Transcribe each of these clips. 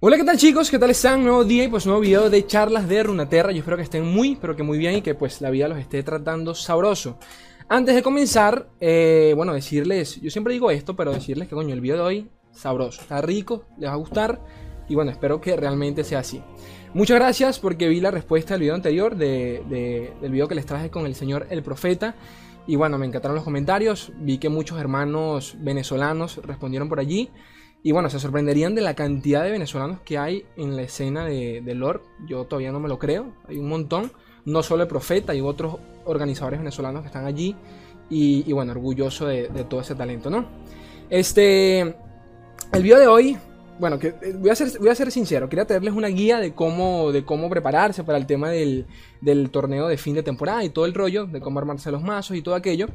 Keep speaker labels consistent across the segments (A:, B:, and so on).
A: Hola, ¿qué tal chicos? ¿Qué tal están? Nuevo día y pues nuevo video de charlas de Runaterra. Yo espero que estén muy, pero que muy bien y que pues la vida los esté tratando sabroso. Antes de comenzar, eh, bueno, decirles, yo siempre digo esto, pero decirles que coño, el video de hoy, sabroso, está rico, les va a gustar y bueno, espero que realmente sea así. Muchas gracias porque vi la respuesta del video anterior, de, del video que les traje con el señor El Profeta. Y bueno, me encantaron los comentarios, vi que muchos hermanos venezolanos respondieron por allí. Y bueno, se sorprenderían de la cantidad de venezolanos que hay en la escena de, de lore. Yo todavía no me lo creo, hay un montón. No solo el Profeta, hay otros organizadores venezolanos que están allí. Y, bueno, orgulloso de, de, todo ese talento, ¿no? Este. El video de hoy. Bueno, que, eh, voy, a ser, voy a ser sincero, quería traerles una guía de cómo, de cómo prepararse para el tema del, del torneo de fin de temporada y todo el rollo, de cómo armarse los mazos y todo aquello.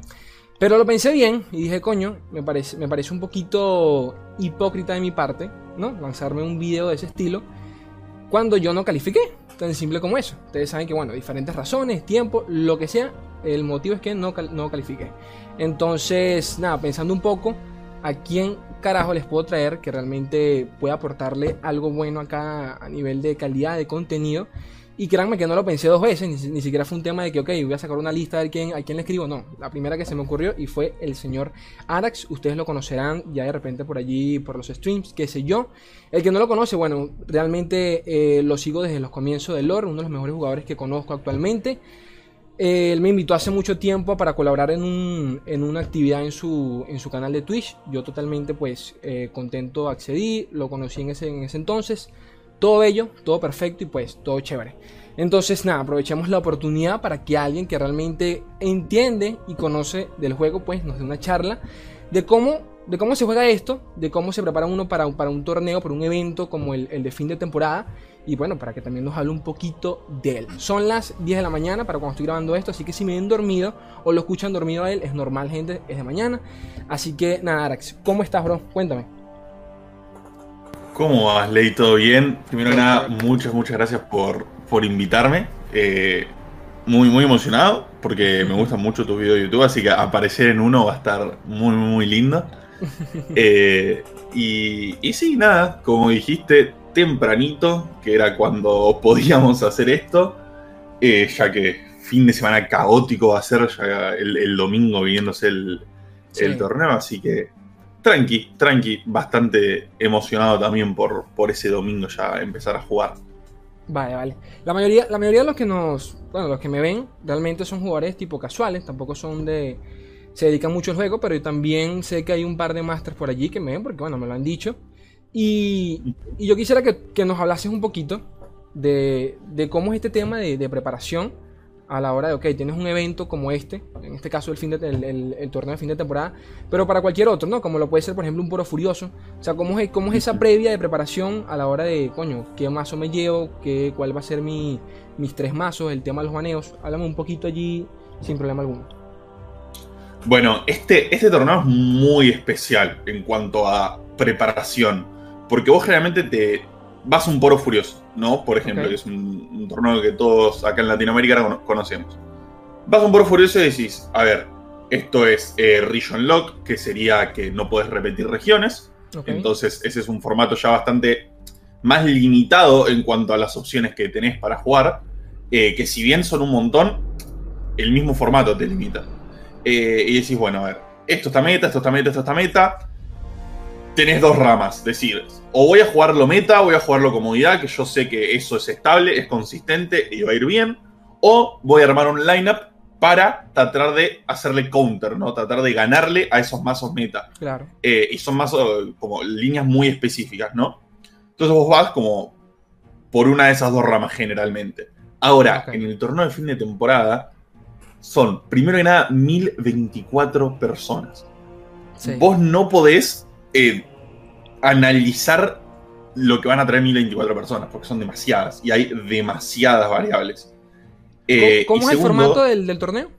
A: Pero lo pensé bien y dije, coño, me parece, me parece un poquito hipócrita de mi parte, ¿no? Lanzarme un video de ese estilo cuando yo no califiqué. Tan simple como eso. Ustedes saben que, bueno, diferentes razones, tiempo, lo que sea, el motivo es que no, no califiqué. Entonces, nada, pensando un poco, ¿a quién carajo les puedo traer que realmente pueda aportarle algo bueno acá a nivel de calidad de contenido? Y créanme que no lo pensé dos veces, ni, siquiera fue un tema de que, ok, voy a sacar una lista de quién, a quién le escribo. No, la primera que se me ocurrió y fue el señor Arax. Ustedes lo conocerán ya de repente por allí, por los streams, qué sé yo. El que no lo conoce, bueno, realmente eh, lo sigo desde los comienzos del lore, uno de los mejores jugadores que conozco actualmente. Él me invitó hace mucho tiempo para colaborar en, un, en una actividad en su, en su canal de Twitch. Yo totalmente pues eh, contento accedí, lo conocí en ese, en ese entonces todo bello, todo perfecto y pues todo chévere. Entonces nada, aprovechemos la oportunidad para que alguien que realmente entiende y conoce del juego pues nos dé una charla de cómo, de cómo se juega esto, de cómo se prepara uno para, para un torneo, para un evento como el, el de fin de temporada y bueno, para que también nos hable un poquito de él. Son las 10 de la mañana para cuando estoy grabando esto, así que si me ven dormido o lo escuchan dormido a él, es normal gente, es de mañana. Así que nada, Arax, ¿cómo estás bro? Cuéntame.
B: ¿Cómo vas, Ley? ¿Todo bien? Primero que nada, muchas, muchas gracias por, por invitarme. Eh, muy, muy emocionado porque me gustan mucho tus videos de YouTube, así que aparecer en uno va a estar muy, muy lindo. Eh, y, y sí, nada, como dijiste, tempranito, que era cuando podíamos hacer esto, eh, ya que fin de semana caótico va a ser ya el, domingo viniéndose el, el torneo, así que tranqui, tranqui, bastante emocionado también por, por ese domingo ya empezar a jugar.
A: Vale, vale. La mayoría, la mayoría de los que nos, bueno, los que me ven, realmente son jugadores tipo casuales, tampoco son de, se dedican mucho al juego, pero yo también sé que hay un par de masters por allí que me ven, porque bueno, me lo han dicho. Y, yo quisiera que, nos hablases un poquito de, cómo es este tema de, preparación a la hora de, ok, tienes un evento como este, en este caso el, torneo de fin de temporada, pero para cualquier otro, ¿no? Como lo puede ser, por ejemplo, un poro furioso. O sea, ¿cómo es, cómo es esa previa de preparación a la hora de, coño, qué mazo me llevo, qué, cuál va a ser mi, mis tres mazos, el tema de los baneos? Háblame un poquito allí sin problema alguno.
B: Bueno, este, este torneo es muy especial en cuanto a preparación, porque vos generalmente te vas a un poro furioso ¿no? Por ejemplo, que es un, torneo que todos acá en Latinoamérica conocemos. Vas a un Poro Furioso y decís, a ver, esto es eh, Region Lock, que sería que no puedes repetir regiones. Entonces, ese es un formato ya bastante más limitado en cuanto a las opciones que tenés para jugar. Eh, que si bien son un montón, el mismo formato te limita. Eh, y decís, bueno, a ver, esto está meta, esto está meta, esto está meta tenés dos ramas. Decir, o voy a jugarlo meta, voy a jugarlo comodidad, que yo sé que eso es estable, es consistente y va a ir bien. O voy a armar un lineup para tratar de hacerle counter, ¿no? Tratar de ganarle a esos mazos meta.
A: Claro.
B: Eh, y son mazos como líneas muy específicas, ¿no? Entonces vos vas como por una de esas dos ramas generalmente. Ahora, en el torneo de fin de temporada, son, primero que nada, 1024 personas. Vos no podés eh, analizar lo que van a traer 1024 personas, porque son demasiadas y hay demasiadas variables.
A: Eh, ¿Cómo, es el formato del, torneo?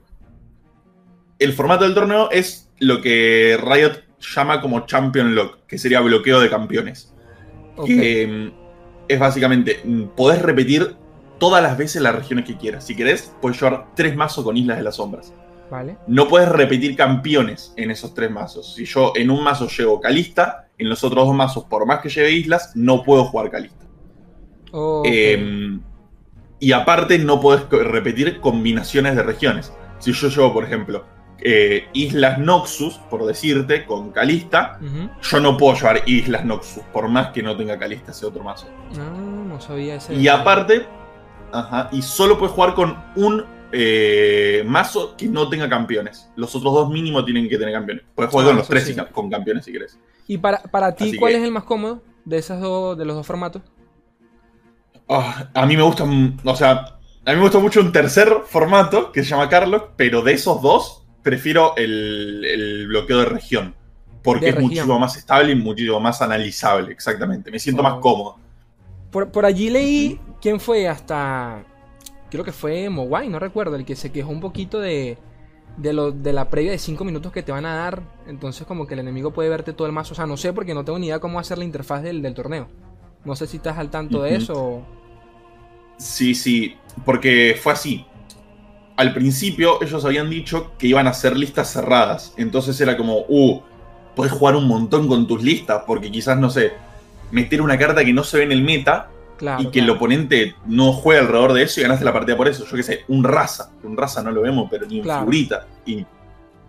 B: El formato del torneo es lo que Riot llama como Champion Lock, que sería bloqueo de campeones. Que mm, es básicamente, mm, podés repetir todas las veces las regiones que quieras. Si querés, puedes llevar tres mazos con Islas de las Sombras.
A: Vale.
B: No puedes repetir campeones en esos tres mazos. Si yo en un mazo llevo Calista, en los otros dos mazos, por más que lleve islas, no puedo jugar Calista. Eh, y aparte no co- repetir combinaciones de regiones. Si yo llevo, por ejemplo, eh, Islas Noxus, por decirte, con Calista, yo no puedo llevar Islas Noxus, por más que no tenga Calista ese otro mazo.
A: Ah, no sabía ese.
B: Y aparte, ajá, y solo puedes jugar con un eh, mazo que no tenga campeones. Los otros dos mínimo tienen que tener campeones. Puedes jugar
A: Ah,
B: con los tres
A: sí.
B: y ca- con campeones si querés.
A: ¿Y para, para ti
B: Así
A: cuál
B: que-
A: es el más cómodo de esas dos, de los dos formatos?
B: Ah, a mí me gusta, mm, o sea, a mí me gusta mucho un tercer formato que se llama Carlos, pero de esos dos prefiero el, el bloqueo de región. Porque
A: De
B: es
A: región.
B: muchísimo más estable y muchísimo más analizable, exactamente. Me siento
A: Oh.
B: más cómodo.
A: Por, por allí leí quién fue hasta. Creo que fue Mowai, no recuerdo, el que se quejó un poquito de, de, lo, de la previa de 5 minutos que te van a dar. Entonces, como que el enemigo puede verte todo el mazo. O sea, no sé porque no tengo ni idea cómo hacer la interfaz del, del torneo. No sé si estás al tanto de eso.
B: Sí, sí, porque fue así. Al principio ellos habían dicho que iban a hacer listas cerradas. Entonces era como, uh, puedes jugar un montón con tus listas, porque quizás, no sé, meter una carta que no se ve en el meta
A: Claro.
B: y que el oponente no juega alrededor de eso y ganaste la partida por eso. Yo qué sé, un raza. Un raza no lo vemos, pero ni
A: Claro.
B: figurita. Y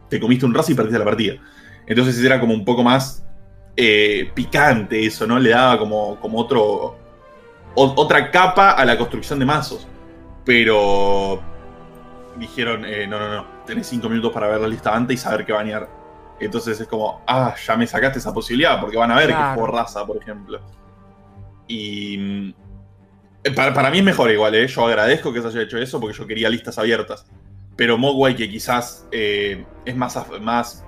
B: te comiste un raza y perdiste la partida. Entonces era como un poco más eh, picante eso, ¿no? Le daba como, como otro. o- otra capa a la construcción de mazos. Pero dijeron, eh, no, no, no, tenés cinco minutos para ver la lista antes y saber qué banear. Entonces es como, ah, ya me sacaste esa posibilidad, porque van a ver que juego raza, por ejemplo. Y para, para mí es mejor igual, ¿eh? Yo agradezco que se haya hecho eso porque yo quería listas abiertas. Pero Mogwai, que quizás eh, es más, af- más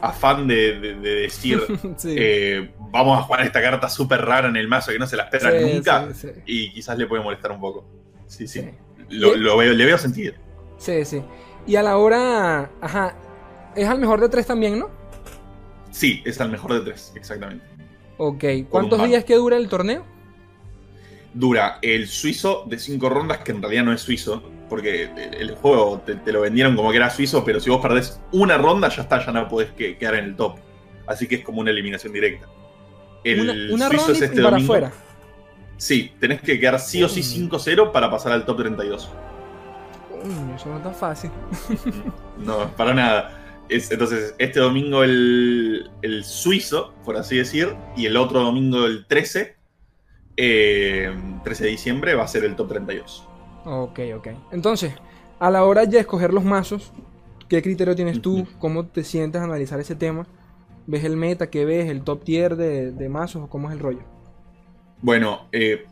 B: afán de, de- de decir,
A: sí.
B: eh, vamos a jugar esta carta súper rara en el mazo que no se la espera
A: Sí,
B: nunca,
A: sí,
B: y quizás le puede molestar un poco. Sí, sí. Lo, lo veo, le veo sentido.
A: Sí, sí. Y a la hora. Ajá. Es al mejor de tres también, ¿no?
B: Sí, es el mejor de tres, exactamente.
A: Ok. ¿Cuántos días que dura el torneo?
B: Dura el suizo de cinco rondas, que en realidad no es suizo, porque el, juego te, te lo vendieron como que era suizo, pero si vos perdés una ronda, ya está, ya no podés que- quedar en el top. Así que es como una eliminación directa. El
A: una una
B: suizo
A: ronda
B: es
A: y
B: este
A: para
B: domingo.
A: afuera.
B: Sí, tenés que quedar sí o sí
A: Mm.
B: 5-0 para pasar al top 32.
A: Coño, eso no es tan fácil.
B: No, para nada. Es- entonces, este domingo el, el suizo, por así decir, y el otro domingo el 13, eh, 13 de diciembre, va a ser el top 32.
A: Ok, ok. Entonces, a la hora de escoger los mazos, ¿qué criterio tienes tú? ¿Cómo te sientes a analizar ese tema? ¿Ves el meta? ¿Qué ves? ¿El top tier de, de mazos? ¿O cómo es el rollo?
B: Bueno, eh,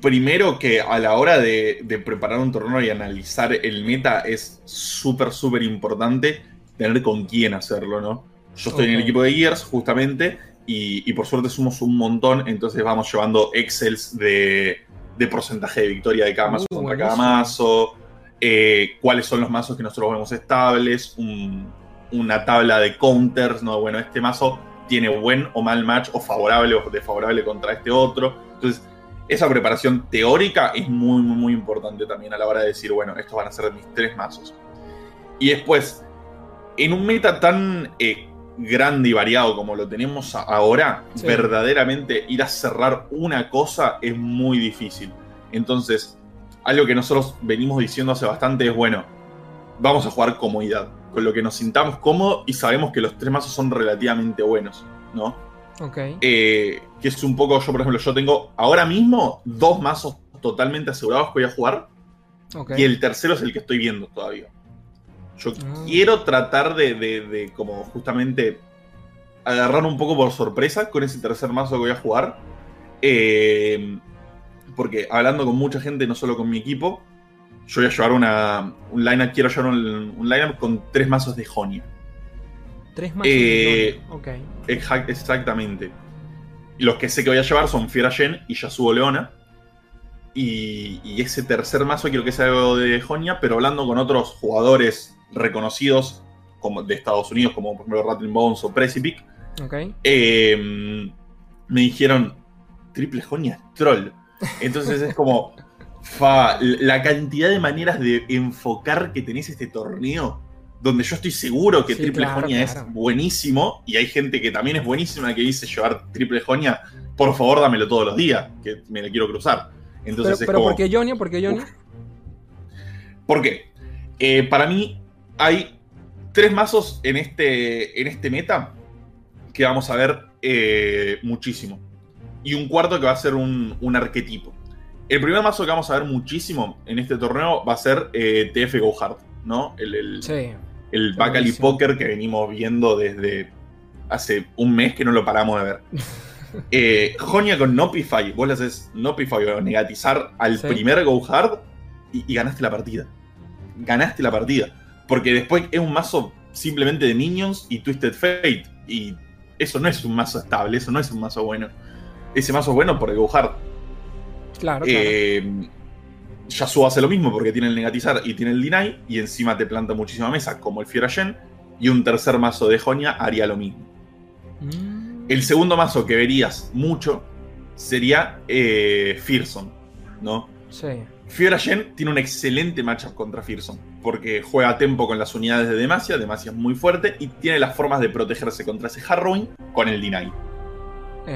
B: primero que a la hora de, de preparar un torneo y analizar el meta es súper, súper importante tener con quién hacerlo, ¿no? Yo estoy en el equipo de Gears, justamente, y, y por suerte somos un montón, entonces vamos llevando excels de, de porcentaje de victoria de cada
A: Uh,
B: mazo contra cada mazo, eh, cuáles son los mazos que nosotros vemos estables, un- una tabla de counters, ¿no? Bueno, este mazo tiene buen o mal match, o favorable o desfavorable contra este otro. Entonces, esa preparación teórica es muy, muy, muy importante también a la hora de decir, bueno, estos van a ser mis tres mazos. Y después, en un meta tan eh, grande y variado como lo tenemos ahora,
A: Sí.
B: verdaderamente ir a cerrar una cosa es muy difícil. Entonces, algo que nosotros venimos diciendo hace bastante es, bueno, vamos a jugar comodidad, con lo que nos sintamos cómodos y sabemos que los tres mazos son relativamente buenos, ¿no?
A: Ok.
B: Eh, que es un poco, yo por ejemplo, yo tengo ahora mismo dos mazos totalmente asegurados que voy a jugar y el tercero es el que estoy viendo todavía. Yo
A: Ah.
B: quiero tratar de, de- de como justamente agarrar un poco por sorpresa con ese tercer mazo que voy a jugar. Eh, porque hablando con mucha gente, no solo con mi equipo, yo voy a llevar una, un lineup, quiero llevar un, un lineup con tres mazos de Jonia.
A: Tres mazos.
B: eh,
A: de Jonia. Ok.
B: Exa- Exactamente. Los que sé que voy a llevar son Fiera Yen y Yasuo Leona. Y, y ese tercer mazo quiero que sea algo de Jonia, pero hablando con otros jugadores reconocidos como de Estados Unidos, como por ejemplo Rattling Bones o Precipic, eh, me dijeron triple Jonia troll. Entonces es como fa, la cantidad de maneras de enfocar que tenés este torneo donde yo estoy seguro que
A: Sí,
B: triple
A: claro,
B: Jonia
A: claro.
B: es buenísimo y hay gente que también es buenísima que dice llevar triple Jonia, por favor dámelo todos los días, que me la quiero cruzar.
A: Pero,
B: Entonces es
A: pero
B: como,
A: ¿por qué Johnny? ¿Por qué?
B: Uf. ¿Por qué? Eh, para mí hay tres mazos en este, en este meta que vamos a ver eh, muchísimo. Y un cuarto que va a ser un, un arquetipo. El primer mazo que vamos a ver muchísimo en este torneo va a ser eh, TF Go Hard, ¿no? El, el,
A: Sí.
B: el Bacali. Poker que venimos viendo desde hace un mes que no lo paramos de ver. Eh, Jonia con Nopify, vos le haces Nopify o negatizar al
A: Sí.
B: primer Go Hard y, y ganaste la partida. Ganaste la partida. Porque después es un mazo simplemente de Minions y Twisted Fate. Y eso no es un mazo estable, eso no es un mazo bueno. Ese mazo es bueno por Hard.
A: Claro.
B: Eh, Yasuo hace lo mismo porque tiene el negatizar y tiene el deny, y encima te planta muchísima mesa, como el Fiora Gen, y un tercer mazo de Jonia haría lo mismo.
A: Mm,
B: El segundo mazo que verías mucho sería eh, Fearsome, ¿no?
A: sí.
B: Fiora Gen tiene un excelente matchup contra Fearsome, porque juega a tempo con las unidades de Demacia, Demacia es muy fuerte, y tiene las formas de protegerse contra ese Harrowing con el
A: verdad.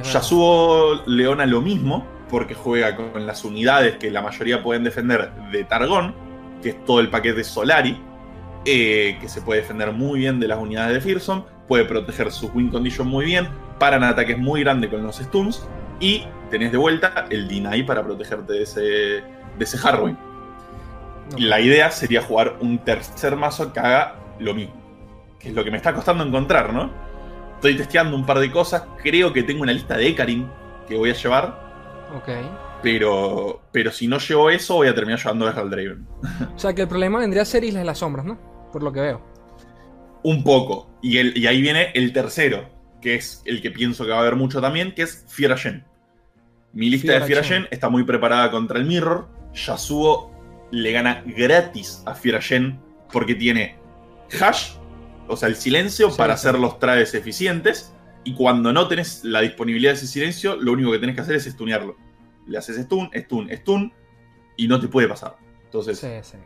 B: Yasuo Leona lo mismo, porque juega con las unidades que la mayoría pueden defender de Targón, que es todo el paquete Solari, eh, que se puede defender muy bien de las unidades de Fearsome, puede proteger su win condition muy bien, paran ataques muy grandes con los stuns, y tenés de vuelta el Deny para protegerte de ese, de ese Harrowing.
A: No.
B: La idea sería jugar un tercer mazo que haga lo mismo. Que es lo que me está costando encontrar, ¿no? Estoy testeando un par de cosas. Creo que tengo una lista de Ekarin que voy a llevar.
A: Ok.
B: Pero, pero si no llevo eso, voy a terminar llevando a Draven.
A: O sea que el problema vendría a ser Islas de las Sombras, ¿no? Por lo que veo.
B: Un poco. Y, el, y ahí viene el tercero, que es el que pienso que va a haber mucho también, que es Fiora Gen. Mi lista de Fiora
A: Gen.
B: Gen está muy preparada contra el Mirror. Yasuo le gana gratis a Fiora Gen porque tiene hash, o sea, el silencio
A: Sí,
B: para
A: sí.
B: hacer los trades eficientes. Y cuando no tenés la disponibilidad de ese silencio, lo único que tenés que hacer es stunearlo. Le haces stun, stun, stun, y no te puede pasar. Entonces,
A: Sí,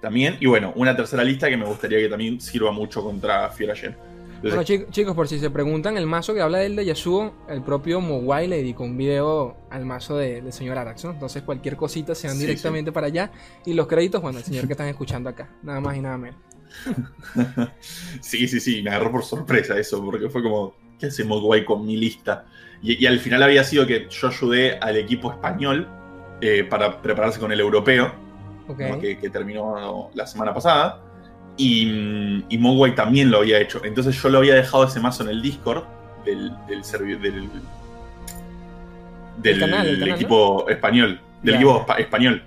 B: también. Y bueno, una tercera lista que me gustaría que también sirva mucho contra Fiora Gen. Entonces,
A: Bueno, chi- chicos, por si se preguntan, el mazo que habla del de Yasuo, el propio Mowai le dedicó un video al mazo de- del señor Arax, ¿no? Entonces cualquier cosita se van
B: Sí,
A: directamente para allá. Y los créditos, bueno, el señor que están escuchando acá. Nada más y nada menos.
B: sí, sí, sí, me agarró por sorpresa eso, porque fue como, ¿qué hace Mogwai con mi lista? Y, y al final había sido que yo ayudé al equipo español eh, para prepararse con el europeo, que terminó la semana pasada, y, y Mogwai también lo había hecho. Entonces yo lo había dejado ese mazo en el Discord del, del, servi- del, del
A: canal, el canal,
B: equipo español, del equipo español.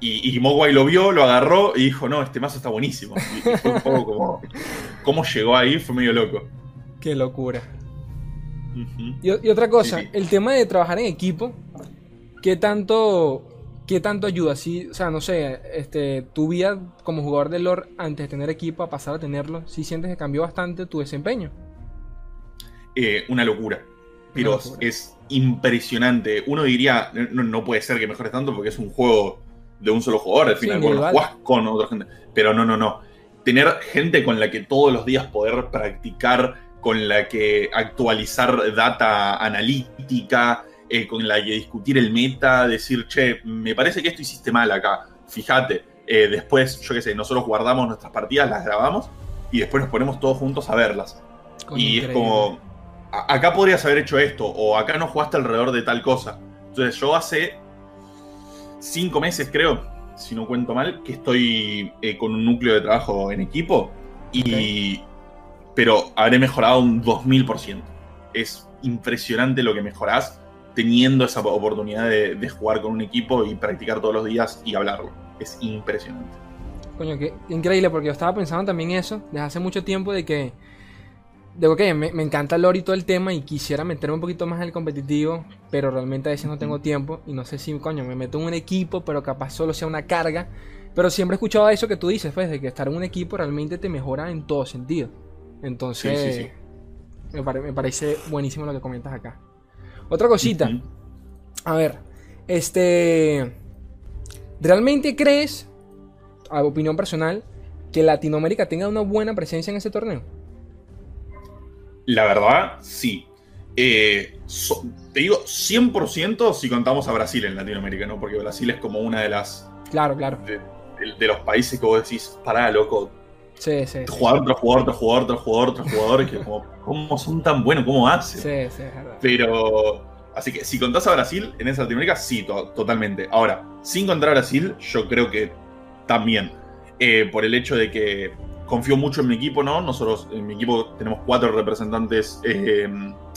B: Y, y Mogwai lo vio, lo agarró y dijo, no, este mazo está buenísimo. Y, y fue un poco como... ¿Cómo llegó ahí? Fue medio loco.
A: Qué locura. Y, otra cosa,
B: Sí, sí.
A: el tema de trabajar en equipo, ¿qué tanto, qué tanto ayuda? Sí, o sea, no sé, este, tu vida como jugador de lore antes de tener equipo a pasar a tenerlo, ¿sí sientes que cambió bastante tu desempeño?
B: Eh, una locura. Pero
A: locura.
B: es impresionante. Uno diría, no, no puede ser que mejores tanto porque es un juego de un solo jugador. Al
A: Sí,
B: final, cuando
A: individual.
B: jugás con otra gente. Pero no, no, no. Tener gente con la que todos los días poder practicar, con la que actualizar data analítica, eh, con la que discutir el meta, decir, che, me parece que esto hiciste mal acá. Fíjate. Eh, después, yo qué sé, nosotros guardamos nuestras partidas, las grabamos y después nos ponemos todos juntos a verlas. Y es como, "A- acá podrías haber hecho esto, o acá no jugaste alrededor de tal cosa. Entonces yo hace cinco meses, creo, si no cuento mal, que estoy eh, con un núcleo de trabajo en equipo, y pero habré mejorado un 2000%. Es impresionante lo que mejorás teniendo esa oportunidad de, de jugar con un equipo y practicar todos los días y hablarlo. Es impresionante.
A: Coño, qué qué increíble, porque yo estaba pensando también eso desde hace mucho tiempo de que. De que me, me encanta el lore y todo el tema y quisiera meterme un poquito más en el competitivo, pero realmente a veces no tengo tiempo y no sé si, coño, me meto en un equipo, pero capaz solo sea una carga. Pero siempre he escuchado eso que tú dices, pues, de que estar en un equipo realmente te mejora en todo sentido. Entonces,
B: Sí, sí, sí.
A: Me, pare- me parece buenísimo lo que comentas acá. Otra cosita. A ver, este. ¿Realmente crees, a opinión personal, que Latinoamérica tenga una buena presencia en ese torneo?
B: La verdad, sí. Eh, te digo 100% si contamos a Brasil en Latinoamérica, ¿no? Porque Brasil es como una de las.
A: Claro, claro.
B: De, los países que vos decís, pará, loco.
A: Sí, sí.
B: Jugador, otro jugador, otro jugador, otro jugador, otro jugador, que como, ¿cómo son tan buenos? ¿Cómo hacen?
A: Sí, sí, es verdad.
B: Pero. Así que si contás a Brasil en esa Latinoamérica, sí, totalmente. Ahora, sin contar a Brasil, yo creo que también. Eh, por el hecho de que confío mucho en mi equipo, ¿no? Nosotros en mi equipo tenemos cuatro representantes eh,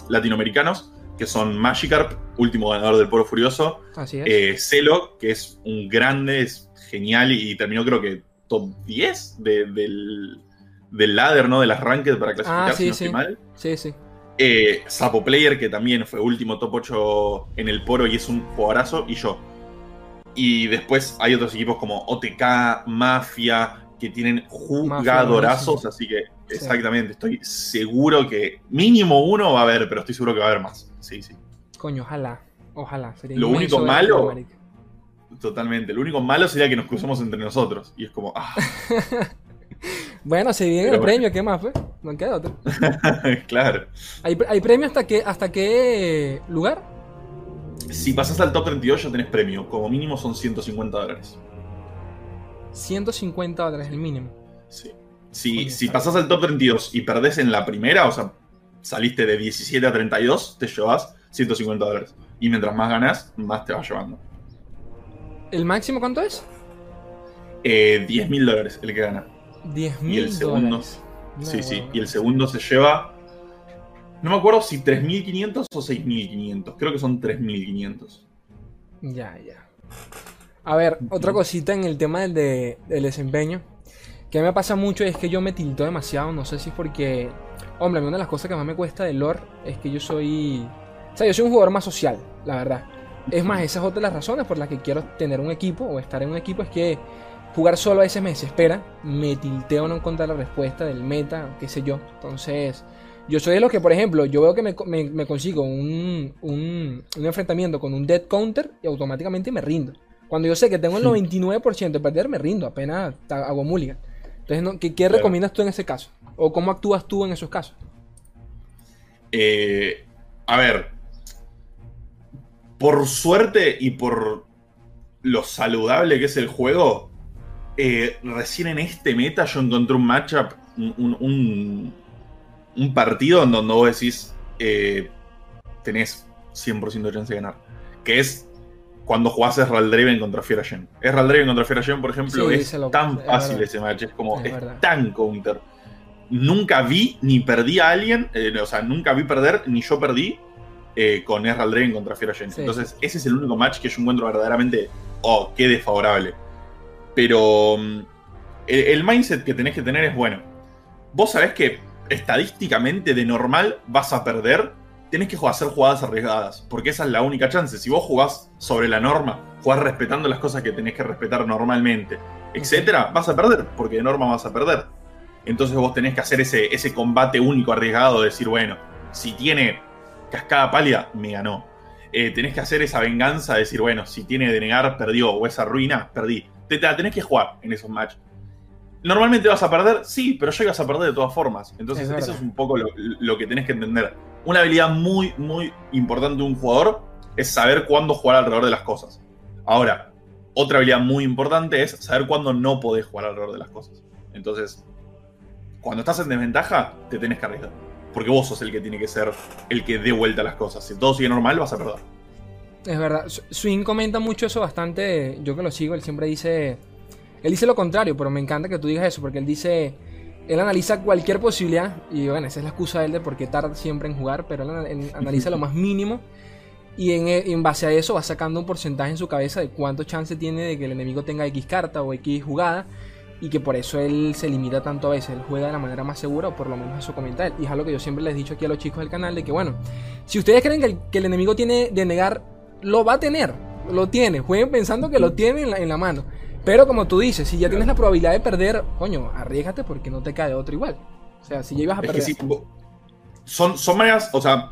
B: latinoamericanos, que son Magikarp, último ganador del Poro Furioso,
A: Así
B: eh, Celo, que es un grande, es genial y, terminó creo que top 10 del, del ladder, ¿no? Del ranked para clasificar,
A: ah, sí,
B: si no mal.
A: Sí, sí.
B: Eh, Sapo Player, que también fue último top 8 en el Poro y es un jugadorazo, y yo. Y después hay otros equipos como OTK, Mafia, que tienen jugadorazos, así que exactamente, estoy seguro que mínimo uno va a haber, pero estoy seguro que va a haber más. Sí, sí.
A: Coño, ojalá, ojalá.
B: lo único malo, totalmente, lo único malo sería que nos cruzamos entre nosotros y es como, ah.
A: bueno, se viene el premio, ¿qué más fue? No queda otro.
B: claro.
A: ¿Hay, ¿Hay, premio hasta qué, hasta qué lugar?
B: Si pasas al top 32 ya tenés premio, como mínimo son 150 dólares.
A: 150 dólares el mínimo.
B: Sí. Si, si pasás al top 32 y perdés en la primera, o sea, saliste de 17 a 32, te llevas 150 dólares. Y mientras más ganas, más te vas llevando.
A: ¿El máximo cuánto es?
B: Eh, 10 mil dólares el que gana.
A: 10 mil dólares.
B: sí, sí. Y el segundo se lleva. No me acuerdo si 3.500 o 6.500. Creo que son 3.500.
A: Ya, ya. A ver, otra cosita en el tema del, del desempeño. Que me pasa mucho es que yo me tilto demasiado. No sé si es porque. Hombre, una de las cosas que más me cuesta del lore es que yo soy. O sea, yo soy un jugador más social, la verdad. Es más, esa es otra de las razones por las que quiero tener un equipo o estar en un equipo. Es que jugar solo a veces me desespera. Me tilteo no encontrar la respuesta del meta, qué sé yo. Entonces. Yo soy de los que, por ejemplo, yo veo que me, me, consigo un, un, un, enfrentamiento con un dead counter y automáticamente me rindo. Cuando yo sé que tengo el 99% de perder, me rindo, apenas hago mulligan. Entonces, ¿qué, recomiendas tú en ese caso? ¿O cómo actúas tú en esos casos?
B: Eh, a ver, por suerte y por lo saludable que es el juego, eh, recién en este meta yo encontré un matchup, un, un, partido en donde vos decís, eh, tenés 100% de chance de ganar. Que es cuando jugás Esral Draven contra Fiera Gen. Esral Draven contra Fiera Gen, por ejemplo, es tan fácil ese match, es como, es, tan counter. Nunca vi ni perdí a alguien, eh, o sea, nunca vi perder, ni yo perdí eh, con Esral Draven contra Fiera Gen. Entonces, ese es el único match que yo encuentro verdaderamente, oh, qué desfavorable. Pero mm, el mindset que tenés que tener es bueno. Vos sabés que estadísticamente de normal vas a perder tenés que hacer jugadas arriesgadas, porque esa es la única chance. Si vos jugás sobre la norma, jugás respetando las cosas que tenés que respetar normalmente, etcétera, vas a perder, porque de norma vas a perder. Entonces vos tenés que hacer ese, ese combate único arriesgado de decir, bueno, si tiene cascada pálida, me ganó. Eh, tenés que hacer esa venganza de decir, bueno, si tiene denegar, perdió, o esa ruina, perdí. Te, la tenés que jugar en esos matches. Normalmente vas a perder, sí, pero llegas a perder de todas formas. Entonces, eso es un poco lo, lo que tenés que entender una habilidad muy, muy importante de un jugador es saber cuándo jugar alrededor de las cosas. Ahora, otra habilidad muy importante es saber cuándo no podés jugar alrededor de las cosas. Entonces, cuando estás en desventaja, te tenés que arriesgar. Porque vos sos el que tiene que ser el que dé vuelta a las cosas. Si todo sigue normal, vas a perder.
A: Es verdad. Swing comenta mucho eso bastante. Yo que lo sigo, él siempre dice. Él dice lo contrario, pero me encanta que tú digas eso, porque él dice él analiza cualquier posibilidad, y bueno, esa es la excusa de él de por qué tarda siempre en jugar, pero él, analiza lo más mínimo y en, base a eso va sacando un porcentaje en su cabeza de cuánto chance tiene de que el enemigo tenga X carta o X jugada y que por eso él se limita tanto a veces, él juega de la manera más segura o por lo menos eso comenta él. Y es algo que yo siempre les he dicho aquí a los chicos del canal de que bueno, si ustedes creen que el, que el enemigo tiene de negar, lo va a tener, lo tiene, jueguen pensando que lo tiene en la mano. Pero como tú dices, si ya tienes la probabilidad de perder, coño, arriesgate porque no te cae otro igual. O sea, si ya ibas a perder.
B: son, son maneras, o sea,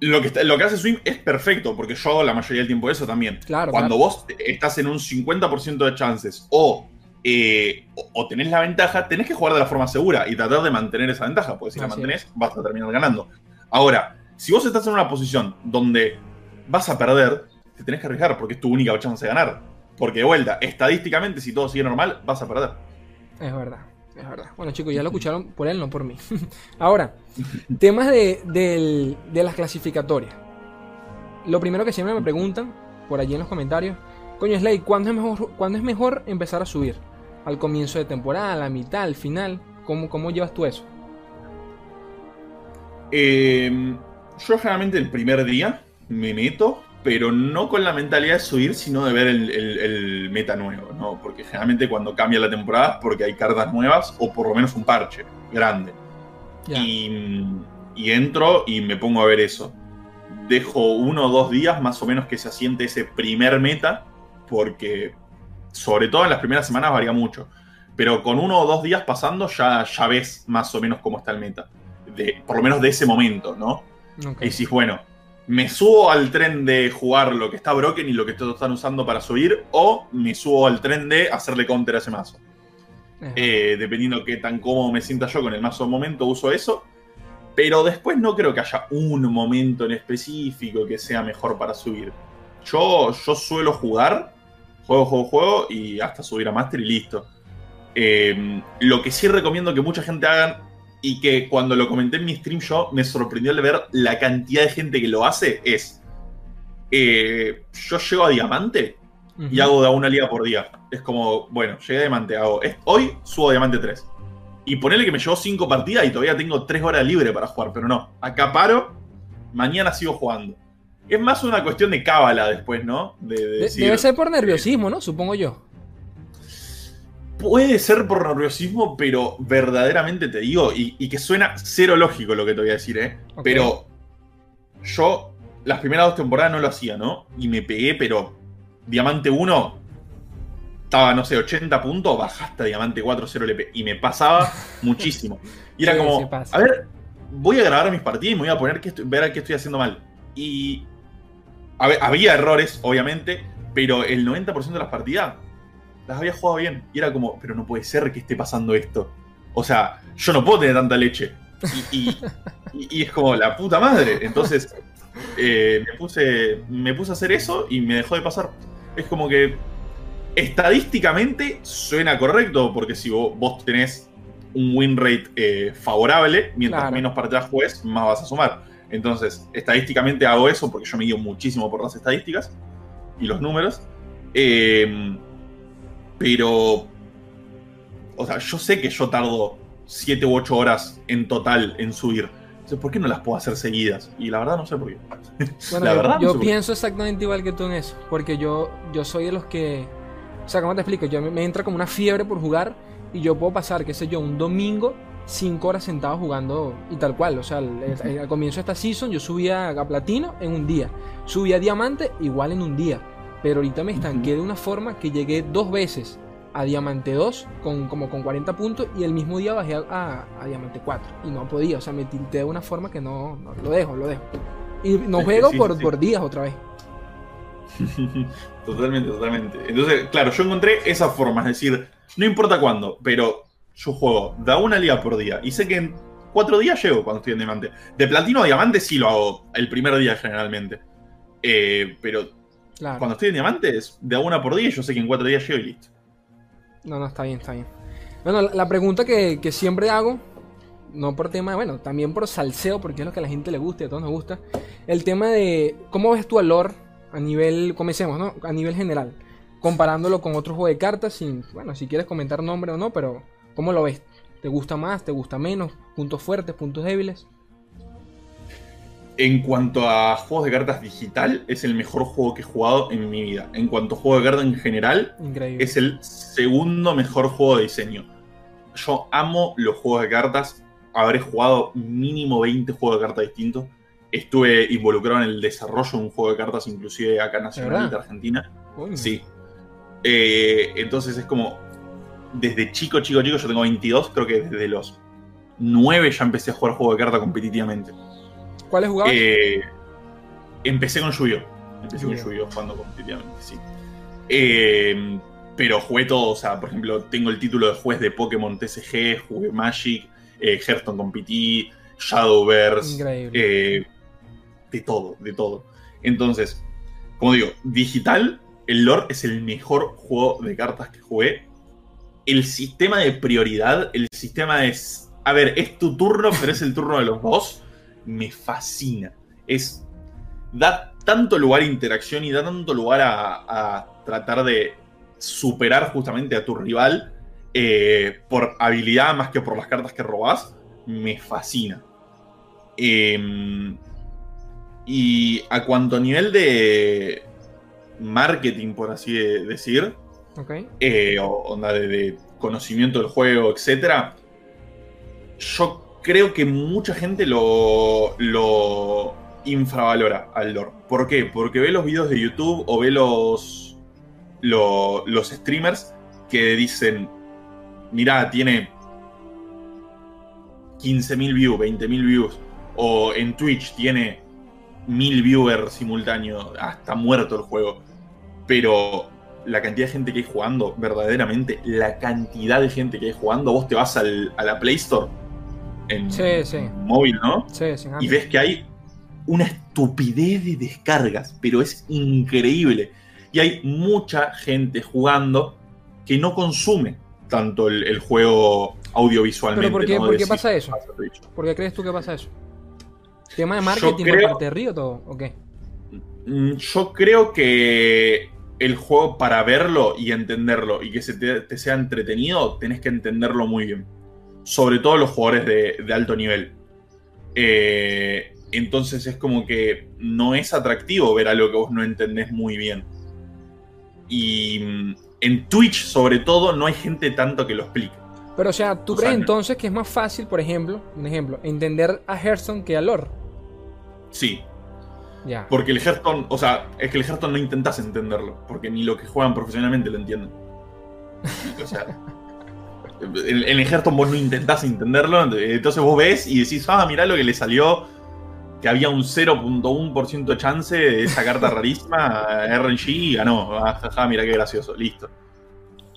B: lo que, lo que hace Swim es perfecto, porque yo la mayoría del tiempo eso también.
A: Claro.
B: Cuando vos estás en un 50% de chances o eh, o, tenés la ventaja, tenés que jugar de la forma segura y tratar de mantener esa ventaja, porque si la mantenés, vas a terminar ganando. Ahora, si vos estás en una posición donde vas a perder, te tenés que arriesgar porque es tu única chance de ganar. Porque de vuelta, estadísticamente, si todo sigue normal, vas a perder.
A: Es verdad, es verdad. Bueno, chicos, ya lo escucharon por él, no por mí. Ahora, temas de, de las clasificatorias. Lo primero que siempre me preguntan, por allí en los comentarios, coño, Slay, ¿cuándo es mejor, ¿cuándo es mejor empezar a subir? al comienzo de temporada, a la mitad, al final? ¿Cómo, cómo llevas tú eso?
B: Em, yo generalmente el primer día me meto, pero no con la mentalidad de subir, sino de ver el, meta nuevo, ¿no? Porque generalmente cuando cambia la temporada porque hay cartas nuevas o por lo menos un parche grande. Y, y, entro y me pongo a ver eso. Dejo uno o dos días más o menos que se asiente ese primer meta, porque sobre todo en las primeras semanas varía mucho. Pero con uno o dos días pasando ya, ya ves más o menos cómo está el meta. De, por lo menos de ese momento, ¿no? Y decís, bueno, me subo al tren de jugar lo que está broken y lo que todos están usando para subir, o me subo al tren de hacerle counter a ese mazo. Eh, dependiendo qué tan cómodo me sienta yo con el mazo de momento, uso eso. Pero después no creo que haya un momento en específico que sea mejor para subir. Yo, yo suelo jugar juego, juego, juego y hasta subir a Master y listo. Em, lo que sí recomiendo que mucha gente hagan y que cuando lo comenté en mi stream yo me sorprendió el ver la cantidad de gente que lo hace es eh, yo llego a diamante y hago de una liga por día. Es como, bueno, llegué a diamante, hago. hoy subo a diamante 3. Y ponele que me llevó 5 partidas y todavía tengo 3 horas libre para jugar, pero no. Acá paro, mañana sigo jugando. Es más una cuestión de cábala después, ¿no?
A: Debe ser por nerviosismo, ¿no? Supongo yo.
B: Puede ser por nerviosismo, pero verdaderamente te digo, y, que suena cero lógico lo que te voy a decir, ¿eh? Pero yo las primeras dos temporadas no lo hacía, ¿no? Y me pegué, pero Diamante 1 estaba, no sé, 80 puntos, bajaste a Diamante 4, 0 LP. Y me pasaba muchísimo. Y era como, a ver, voy a grabar mis partidas y me voy a poner que ver a qué estoy haciendo mal. Y había errores, obviamente, pero el 90% de las partidas las había jugado bien. Y era como, pero no puede ser que esté pasando esto. O sea, yo no puedo tener tanta leche. Y, es como la puta madre. Entonces, eh, me, puse, me puse a hacer eso y me dejó de pasar. Es como que estadísticamente suena correcto, porque si vos, tenés un win rate eh, favorable, mientras menos partidas juegues, más vas a sumar. Entonces, estadísticamente hago eso porque yo me guío muchísimo por las estadísticas y los números. Em, pero, o sea, yo sé que yo tardo 7 u 8 horas en total en subir. Entonces, ¿por qué no las puedo hacer seguidas? Y la verdad no sé por qué.
A: Bueno, la verdad, yo, pienso exactamente igual que tú en eso. Porque yo, yo soy de los que... O sea, ¿cómo te explico? Yo me, me entra como una fiebre por jugar y yo puedo pasar, qué sé yo, un domingo 5 horas sentado jugando y tal cual. O sea, al, comienzo de esta season yo subía a platino en un día, subía a diamante igual en un día. Pero ahorita me estanqué de una forma que llegué dos veces a diamante 2 con como con 40 puntos y el mismo día bajé a, diamante 4 y no podía. O sea, me tilté de una forma que no, lo dejo, lo dejo. Y no juego por, por días otra vez.
B: totalmente, totalmente. Entonces, claro, yo encontré esa forma, es decir, no importa cuándo, pero yo juego de una liga por día y sé que en cuatro días llego cuando estoy en diamante. De platino a diamante sí lo hago el primer día generalmente. Eh, pero cuando estoy en diamante es de una por día y yo sé que en cuatro días llego y listo.
A: No, no, está bien, está bien. Bueno, la, pregunta que, siempre hago, no por tema, bueno, también por salseo, porque es lo que a la gente le gusta y a todos nos gusta, el tema de cómo ves tu valor a nivel, comencemos, ¿no? A nivel general, comparándolo con otro juego de cartas, sin, bueno, si quieres comentar nombre o no, pero ¿Cómo lo ves? ¿Te gusta más? ¿Te gusta menos? ¿Puntos fuertes? ¿Puntos débiles?
B: En cuanto a juegos de cartas digital, es el mejor juego que he jugado en mi vida. En cuanto a juego de cartas en general, es el segundo mejor juego de diseño. Yo amo los juegos de cartas. Habré jugado mínimo 20 juegos de cartas distintos. Estuve involucrado en el desarrollo de un juego de cartas, inclusive acá nacional de Argentina. Sí. Eh, entonces es como, desde chico, chico, chico, yo tengo 22, creo que desde los 9 ya empecé a jugar juego de carta competitivamente.
A: ¿Cuáles jugabas?
B: Eh, empecé con Yu-Gi-Oh! Empecé con Yu-Gi-Oh! jugando competitivamente, sí. Eh, pero jugué todo, o sea, por ejemplo, tengo el título de juez de Pokémon TCG, jugué Magic, eh, Hearthstone con PT, Shadowverse,
A: Increíble.
B: eh, de todo, de todo. Entonces, como digo, digital, el lore es el mejor juego de cartas que jugué. El sistema de prioridad, el sistema es. A ver, es tu turno, pero es el turno de los dos. Me fascina. Es. Da tanto lugar a interacción y da tanto lugar a, tratar de superar justamente a tu rival eh, por habilidad más que por las cartas que robás. Me fascina. Em, y a cuanto nivel de marketing, por así de- decir, Eh, o onda de, conocimiento del juego, etc. Yo creo que mucha gente lo, lo infravalora al lore. ¿Por qué? Porque ve los videos de YouTube o ve los, lo- los streamers que dicen, mirá, tiene 15.000 views, 20.000 views, o en Twitch tiene 1000 viewers simultáneos, está muerto el juego. Pero la cantidad de gente que hay jugando, verdaderamente, la cantidad de gente que hay jugando, vos te vas al- a la Play Store en
A: Sí, sí.
B: móvil, ¿no?
A: Sí, sin
B: Y ves que hay una estupidez de descargas, pero es increíble. Y hay mucha gente jugando que no consume tanto el, el juego audiovisualmente.
A: ¿Pero por qué-
B: ¿no?
A: por qué pasa eso? ¿Por qué crees tú que pasa eso? ¿Tema de marketing por
B: creo-
A: parte de Riot o o qué?
B: Mm, Yo creo que el juego para verlo y entenderlo y que se te, te sea entretenido, tenés que entenderlo muy bien. Sobre todo los jugadores de, de alto nivel. Eh, entonces es como que no es atractivo ver algo que vos no entendés muy bien. Y mm, en Twitch, sobre todo, no hay gente tanto que lo explique.
A: Pero o sea, ¿tú
B: O
A: crees
B: sea,
A: entonces que es más fácil, por ejemplo, un ejemplo, entender a Hearthstone que a Lore?
B: Sí, Porque el Hearthstone, o sea, es que el Hearthstone no intentas entenderlo, porque ni lo que juegan profesionalmente lo entienden. O sea, en, en el Hearthstone vos no intentás entenderlo, entonces vos ves y decís, ah, mirá lo que le salió, que había un 0.1% de chance de esa carta rarísima, RNG y ganó. Ah, mirá qué gracioso, listo.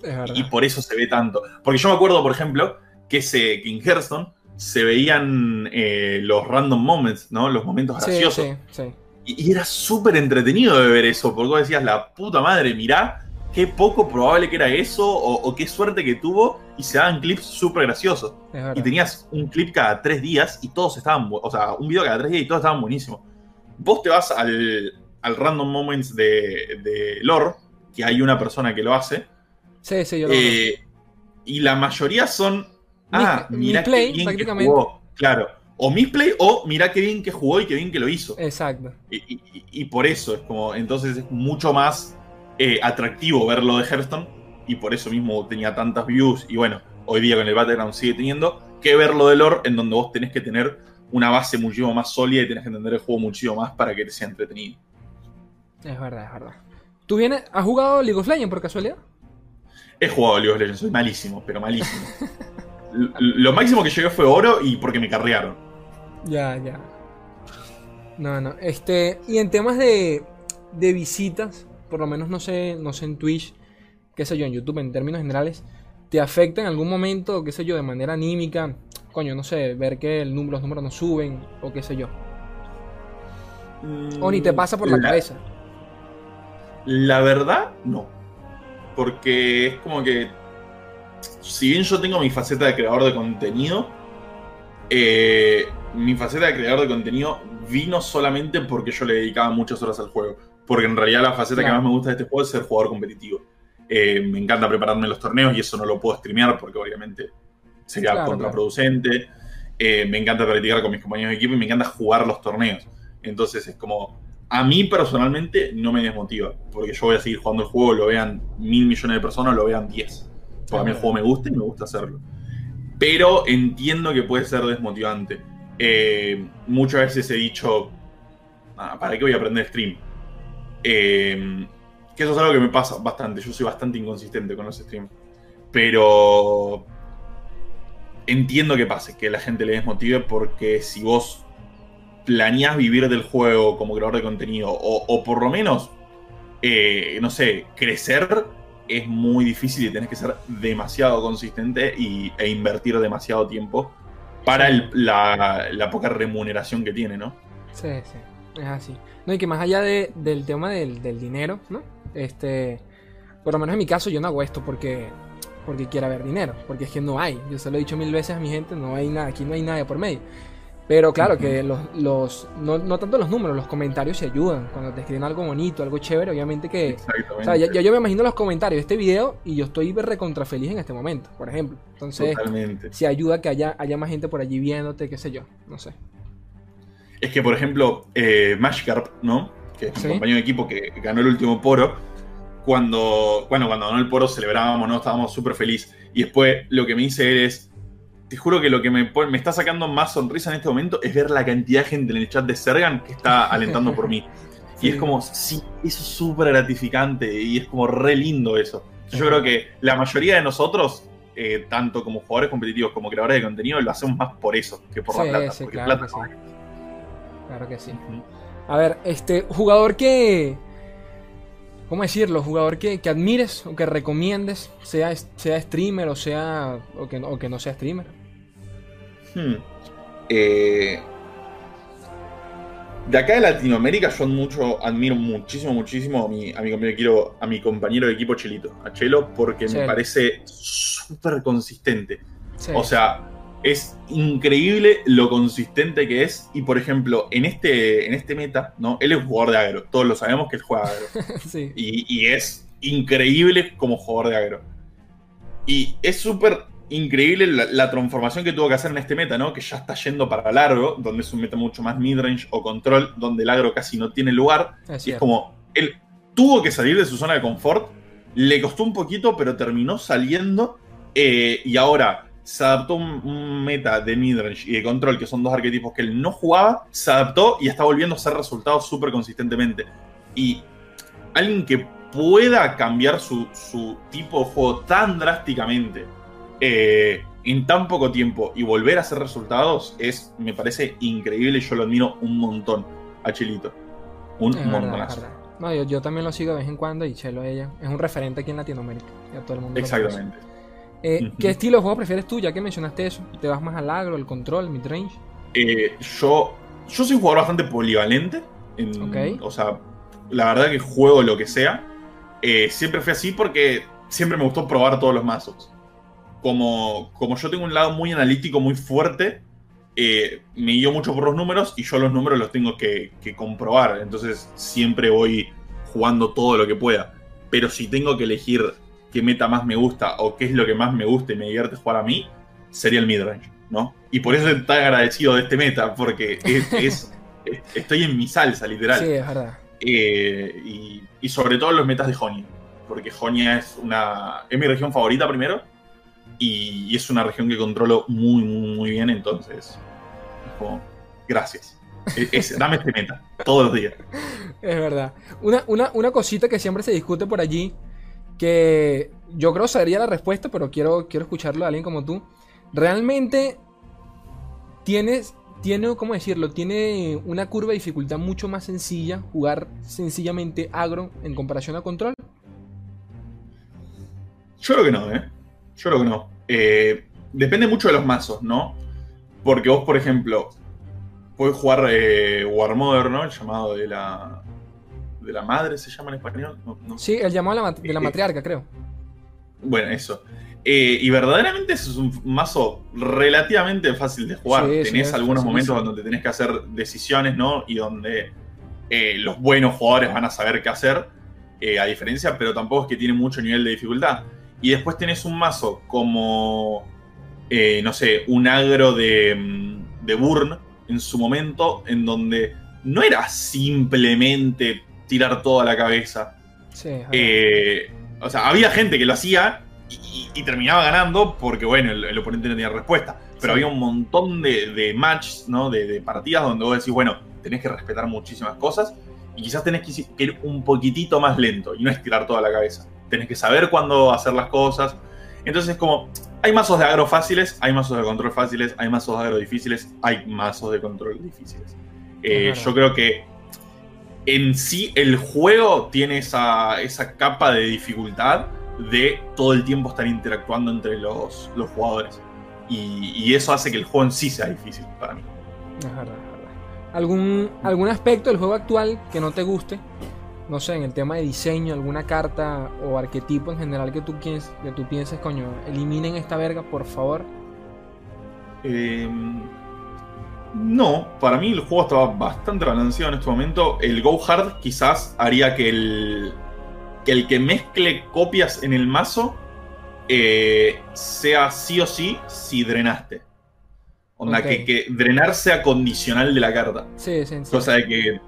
A: Es.
B: Y por eso se ve tanto. Porque yo me acuerdo, por ejemplo, que, se, que en Hearthstone se veían eh, los random moments, ¿no? Los momentos
A: Sí,
B: graciosos.
A: sí, sí.
B: Y, y era súper entretenido de ver eso, porque vos decías, la puta madre, mirá qué poco probable que era eso, o, o qué suerte que tuvo, y se daban clips súper graciosos. Y tenías un clip cada tres días y todos estaban, o sea, un video cada tres días y todos estaban buenísimos. Vos te vas al, al Random Moments de, de Lore, que hay una persona que lo hace,
A: Sí, sí, yo lo
B: eh, y la mayoría son, ah,
A: Mi-
B: mirá
A: misplay,
B: qué bien que jugó. Claro. O misplay o mirá qué bien que jugó y qué bien que lo hizo.
A: Exacto.
B: Y, y- y por eso es como, entonces es mucho más eh, atractivo verlo de Hearthstone y por eso mismo tenía tantas views y bueno, hoy día con el Battleground sigue teniendo, que verlo de lore en donde vos tenés que tener una base muchísimo más sólida y tenés que entender el juego muchísimo más para que te sea entretenido.
A: Es verdad, es verdad. ¿Tú vienes, has jugado League of Legends por casualidad?
B: He jugado League of Legends, soy malísimo, pero malísimo. Lo máximo que llegué fue oro y porque me carrearon.
A: Ya, ya. No, no. Este, y en temas de, de visitas, por lo menos no sé, no sé en Twitch, qué sé yo, en YouTube en términos generales, ¿te afecta en algún momento, qué sé yo, de manera anímica? Coño, no sé, ver que el número, los números no suben, o qué sé yo. O ni te pasa por la, cabeza.
B: La verdad, no. Porque es como que. Si bien yo tengo mi faceta de creador de contenido, eh, mi faceta de creador de contenido vino solamente porque yo le dedicaba muchas horas al juego. Porque en realidad la faceta
A: Claro.
B: que más me gusta de este juego es ser jugador competitivo. Eh, me encanta prepararme los torneos y eso no lo puedo streamear porque obviamente sería
A: Claro,
B: contraproducente. Eh, me encanta practicar con mis compañeros de equipo y me encanta jugar los torneos. Entonces es como, a mí personalmente no me desmotiva, porque yo voy a seguir jugando el juego, lo vean mil millones de personas, lo vean 10. Porque a mí el juego me gusta y me gusta hacerlo. Pero entiendo que puede ser desmotivante. Eh, muchas veces he dicho, "Ah, ¿para qué voy a aprender stream? Eh, que eso es algo que me pasa bastante, yo soy bastante inconsistente con los streams. Pero entiendo que pase, que la gente le desmotive porque si vos planeás vivir del juego como creador de contenido, o, por lo menos, eh, no sé, crecer, es muy difícil y tenés que ser demasiado consistente y, e invertir demasiado tiempo para la, poca remuneración que tiene, ¿no?
A: Sí, sí, es así. No, y que más allá del tema del, del, dinero, ¿no? Este, por lo menos en mi caso yo no hago esto porque, porque quiera ver dinero, porque es que no hay. Yo se lo he dicho mil veces a mi gente, no hay nada, aquí no hay nada por medio. Pero claro, que los, los no, no, tanto los números, los comentarios se ayudan. Cuando te escriben algo bonito, algo chévere, obviamente que... O sea, ya, yo me imagino los comentarios de este video y yo estoy recontra feliz en este momento, por ejemplo. Entonces, Totalmente. si ayuda que haya, haya más gente por allí viéndote, qué sé yo, no sé.
B: Es que, por ejemplo, eh, Mashcarp, ¿no? Que es mi compañero de equipo que ganó el último poro, cuando, bueno, cuando ganó el poro celebrábamos, ¿no? Estábamos súper felices. Y después lo que me dice él es te juro que lo que me, me está sacando más sonrisa en este momento es ver la cantidad de gente en el chat de Sergan que está alentando por mí. Y es como, sí, eso es súper gratificante y es como re lindo eso. Yo creo que la mayoría de nosotros, eh, tanto como jugadores competitivos como creadores de contenido, lo hacemos más por eso que por la plata. Sí, claro, que sí.
A: claro que sí. A ver, este jugador que. ¿Cómo decirlo? Jugador que, que admires o que recomiendes, sea, sea streamer o sea. O que, o que no sea streamer.
B: Hmm. Eh, de acá de Latinoamérica yo mucho, admiro muchísimo, muchísimo a mi, a mi, compañero, a mi compañero de equipo Chelito, a Chelo, porque me parece súper consistente. O sea, es increíble lo consistente que es. Y por ejemplo, en este, en este meta, ¿no? Él es un jugador de agro. Todos lo sabemos que él juega agro. y, y, es increíble como jugador de agro. Y es súper increíble la, transformación que tuvo que hacer en este meta, ¿no? Que ya está yendo para largo, donde es un meta mucho más midrange o control, donde el agro casi no tiene lugar. y es como, él tuvo que salir de su zona de confort, le costó un poquito, pero terminó saliendo. Eh, y ahora se adaptó un, un, meta de midrange y de control, que son dos arquetipos que él no jugaba, se adaptó y está volviendo a hacer resultados súper consistentemente. Y alguien que pueda cambiar su, su tipo de juego tan drásticamente eh, en tan poco tiempo y volver a hacer resultados es, me parece increíble y yo lo admiro un montón a Chilito. Un montonazo.
A: no, yo, también lo sigo de vez en cuando y Chelo ella es un referente aquí en Latinoamérica. todo el mundo
B: Exactamente.
A: Eh, ¿Qué estilo de juego prefieres tú, ya que mencionaste eso? ¿Te vas más al agro, el control, midrange?
B: Eh, yo, yo soy un jugador bastante polivalente. O sea, la verdad que juego lo que sea. Eh, siempre fue así porque siempre me gustó probar todos los mazos como, como yo tengo un lado muy analítico, muy fuerte, eh, me guío mucho por los números y yo los números los tengo que, comprobar. Entonces siempre voy jugando todo lo que pueda. Pero si tengo que elegir qué meta más me gusta o qué es lo que más me gusta y me divierte jugar a mí, sería el midrange, ¿no? Y por eso estoy tan agradecido de este meta, porque es, estoy en mi salsa, literal.
A: Sí, es verdad.
B: Eh, y, y, sobre todo los metas de Jonia, porque Jonia es una es mi región favorita primero y, es una región que controlo muy, muy, muy bien, entonces, gracias. dame este meta, todos los días.
A: Es verdad. Una, una, cosita que siempre se discute por allí, que yo creo sería la respuesta, pero quiero, quiero escucharlo de alguien como tú. ¿Realmente tienes, tiene, ¿cómo decirlo? Tiene una curva de dificultad mucho más sencilla jugar sencillamente agro en comparación a control?
B: Yo creo que no, ¿eh? Yo creo que no. Eh, depende mucho de los mazos, ¿no? Porque vos, por ejemplo, puedes jugar eh, War Mother, ¿no? El llamado de la. de la madre, ¿se llama en español?
A: Sí, el llamado de la, eh, matriarca, creo.
B: Bueno, eso. y verdaderamente eso es un mazo relativamente fácil de jugar. tenés algunos momentos donde tenés que hacer decisiones, ¿no? Y donde los buenos jugadores van a saber qué hacer, a diferencia, pero tampoco es que tiene mucho nivel de dificultad. Y después tenés un mazo como, eh, no sé, un agro de, mm, de Burn en su momento, en donde no era simplemente tirar todo a la cabeza. Sí, eh, o sea, había gente que lo hacía y, terminaba ganando porque, bueno, el, oponente no tenía respuesta. Pero había un montón de, de matches, ¿no? De, de, partidas donde vos decís, bueno, tenés que respetar muchísimas cosas y quizás tenés que ir un poquitito más lento y no es tirar toda la cabeza tenés que saber cuándo hacer las cosas. Entonces, como hay mazos de agro fáciles, hay mazos de control fáciles, hay mazos de agro difíciles, hay mazos de control difíciles. Eh, yo creo que en sí el juego tiene esa, esa capa de dificultad, de todo el tiempo estar interactuando entre los, los jugadores. Y, y eso hace que el juego en sí sea difícil para mí.
A: Es verdad. ¿Algún, ¿Algún aspecto del juego actual que no te guste? No sé, en el tema de diseño, alguna carta o arquetipo en general que tú, pienses, que tú pienses, coño, eliminen esta verga, por favor.
B: Eh, no, para mí el juego estaba bastante balanceado en este momento. El Go Hard quizás haría que el que, el que mezcle copias en el mazo eh, sea sí o sí si drenaste. Onda,
A: Ok.
B: que, que drenar sea condicional de la carta.
A: Sí, sí, sí.
B: Cosa de que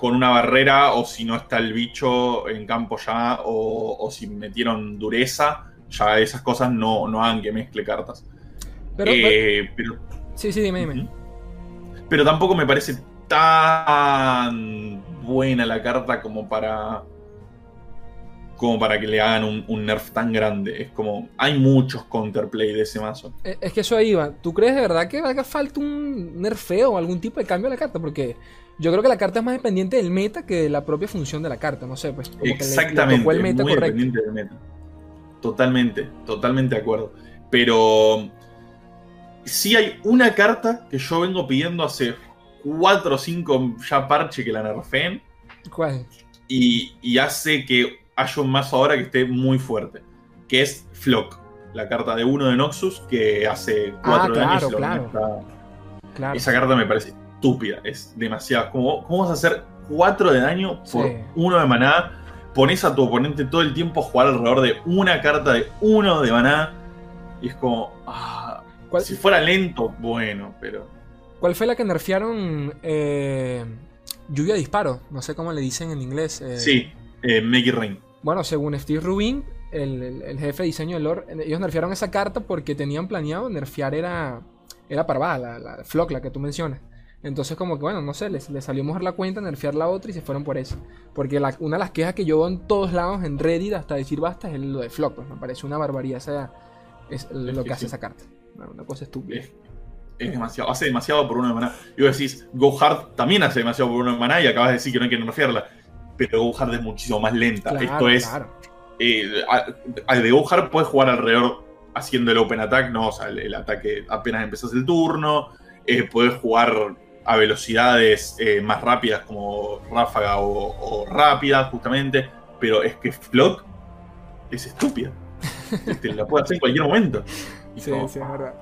B: con una barrera o si no está el bicho en campo ya o, o si metieron dureza, ya esas cosas no, no hagan que mezcle cartas.
A: Pero,
B: Eh, pero,
A: sí, sí, dime, dime.
B: Pero tampoco me parece tan buena la carta como para. como para que le hagan un, un nerf tan grande. Es como. Hay muchos counterplay de ese mazo.
A: Eh, Es que eso ahí va. ¿Tú crees de verdad que haga falta un nerfeo o algún tipo de cambio a la carta? Porque yo creo que la carta es más dependiente del meta que de la propia función de la carta. No sé, pues. Como que le- le
B: Exactamente.
A: tocó el meta
B: muy
A: correcto.
B: dependiente del meta. Totalmente, totalmente de acuerdo. Pero. Sí hay una carta que yo vengo pidiendo hace 4 o 5 ya parche que la nerfeen.
A: ¿Cuál?
B: y, y hace que haya un mazo ahora que esté muy fuerte. Que es Flock, la carta de uno de Noxus que hace
A: Ah,
B: 4 de daño. y
A: claro,
B: lo
A: claro. Claro.
B: Esa carta me parece estúpida, es demasiado. ¿Cómo, cómo vas a hacer 4 de daño por
A: Sí.
B: uno de maná? Pones a tu oponente todo el tiempo a jugar alrededor de una carta de uno de maná. Y es como. ah,
A: ¿Cuál,
B: si fuera lento, bueno, pero.
A: cuál fue la que nerfearon? Eh, lluvia de disparo. No sé cómo le dicen en inglés. eh,
B: Sí, eh, Make It Rain.
A: Bueno, según Steve Rubin, el, el- el jefe de diseño de lore, ellos nerfearon esa carta porque tenían planeado nerfear era, era Parvada, la, la Flock, la que tú mencionas. Entonces como que bueno, no sé, les, les salió mejor la cuenta, nerfear la otra y se fueron por eso. Porque la- una de las quejas que yo veo en todos lados, en Reddit, hasta decir basta, es lo de Flock. pues, me parece una barbaridad esa, es lo que hace
B: sí.
A: esa carta. Una, una cosa estúpida.
B: Es, es demasiado, hace demasiado por uno de maná. Y vos decís, Go Hard también hace demasiado por uno de maná y acabas de decir que no hay que nerfearla. Pero Go Hard es muchísimo más lenta.
A: Claro,
B: Esto es.
A: claro.
B: eh, a- a- de Go Hard puedes jugar alrededor haciendo el open attack, ¿no? O sea, el, el ataque apenas empezás el turno. Eh, puedes jugar a velocidades eh, más rápidas como ráfaga o, o rápida, justamente. Pero es que Flock es estúpida. Este, la puede hacer en cualquier momento. Y
A: Sí,
B: como,
A: sí, es verdad.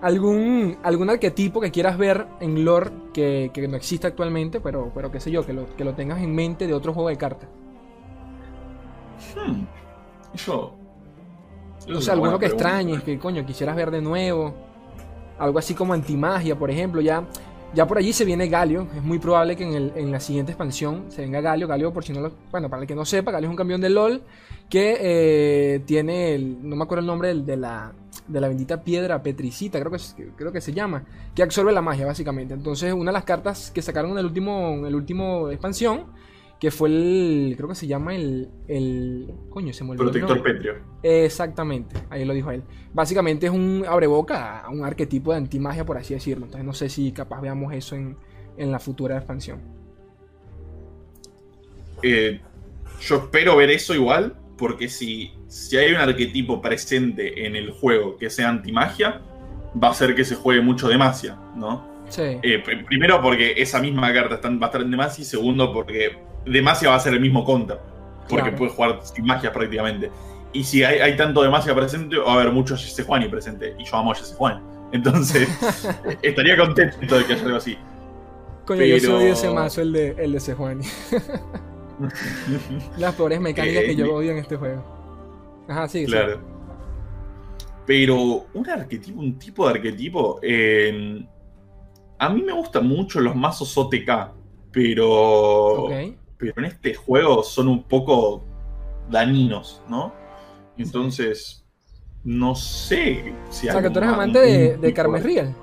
A: ¿Algún, algún arquetipo que quieras ver en lore que, que no existe actualmente, pero, pero qué sé yo, que lo, que lo tengas en mente de otro juego de cartas?
B: Hmm. Yo.
A: O sea, alguno que extrañes, que coño, quisieras ver de nuevo. Algo así como antimagia, por ejemplo. Ya, ya por allí se viene Galio. Es muy probable que en, el- en la siguiente expansión se venga Galio. Galio, por si no lo. Bueno, para el que no sepa, Galio es un campeón de LOL que eh, tiene el. No me acuerdo el nombre de la. De la bendita piedra petricita, creo que, creo que se llama. Que absorbe la magia, básicamente. Entonces, una de las cartas que sacaron en el último. En el último expansión. Que fue el. Creo que se llama el. el coño, se me olvidó. el
B: Protector
A: nombre.
B: Petrio.
A: Exactamente, ahí lo dijo él. Básicamente es un abreboca a un arquetipo de antimagia, por así decirlo. Entonces no sé si capaz veamos eso en, en la futura expansión.
B: Eh, yo espero ver eso igual, porque si, si hay un arquetipo presente en el juego que sea antimagia, va a hacer que se juegue mucho Demacia, ¿no?
A: Sí.
B: Eh, pr- primero porque esa misma carta está, va a estar en Demacia, y segundo porque Demacia va a ser el mismo counter, porque
A: Claro.
B: puede jugar sin magia prácticamente. Y si hay, hay tanto Demacia presente, va a haber mucho Juani presente, y yo amo a Juani. Entonces, estaría contento de que haya algo así.
A: Coño, yo
B: pero-
A: odio ese mazo, el de, el de Sejuani. Las peores mecánicas
B: Eh,
A: que yo
B: mi-
A: odio en este juego. Ajá, sí, sí.
B: Claro. Pero un arquetipo, un tipo de arquetipo. eh, a mí me gustan mucho los mazos OTK, pero.
A: Ok.
B: Pero en este juego son un poco dañinos, ¿no? Entonces. No sé si
A: O sea, que tú eres
B: un-
A: amante de, de Carmen Real.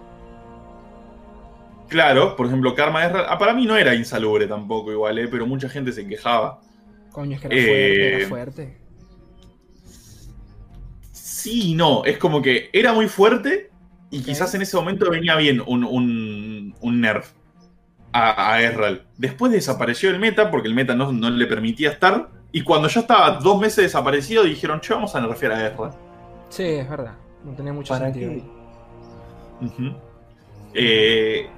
B: Claro, por ejemplo, Karma es. Ah, para mí no era insalubre tampoco, igual, ¿eh? pero mucha gente se quejaba.
A: Coño, es que era
B: Eh,
A: fuerte, era fuerte.
B: Sí no, es como que era muy fuerte y quizás en ese momento venía bien un, un, un nerf a, a Ezreal. Después desapareció el meta porque el meta no, no le permitía estar Y cuando ya estaba dos meses desaparecido, dijeron, che, vamos a nerfear a Ezra.
A: Sí, es verdad. No tenía mucho
B: ¿Para
A: sentido.
B: Eh,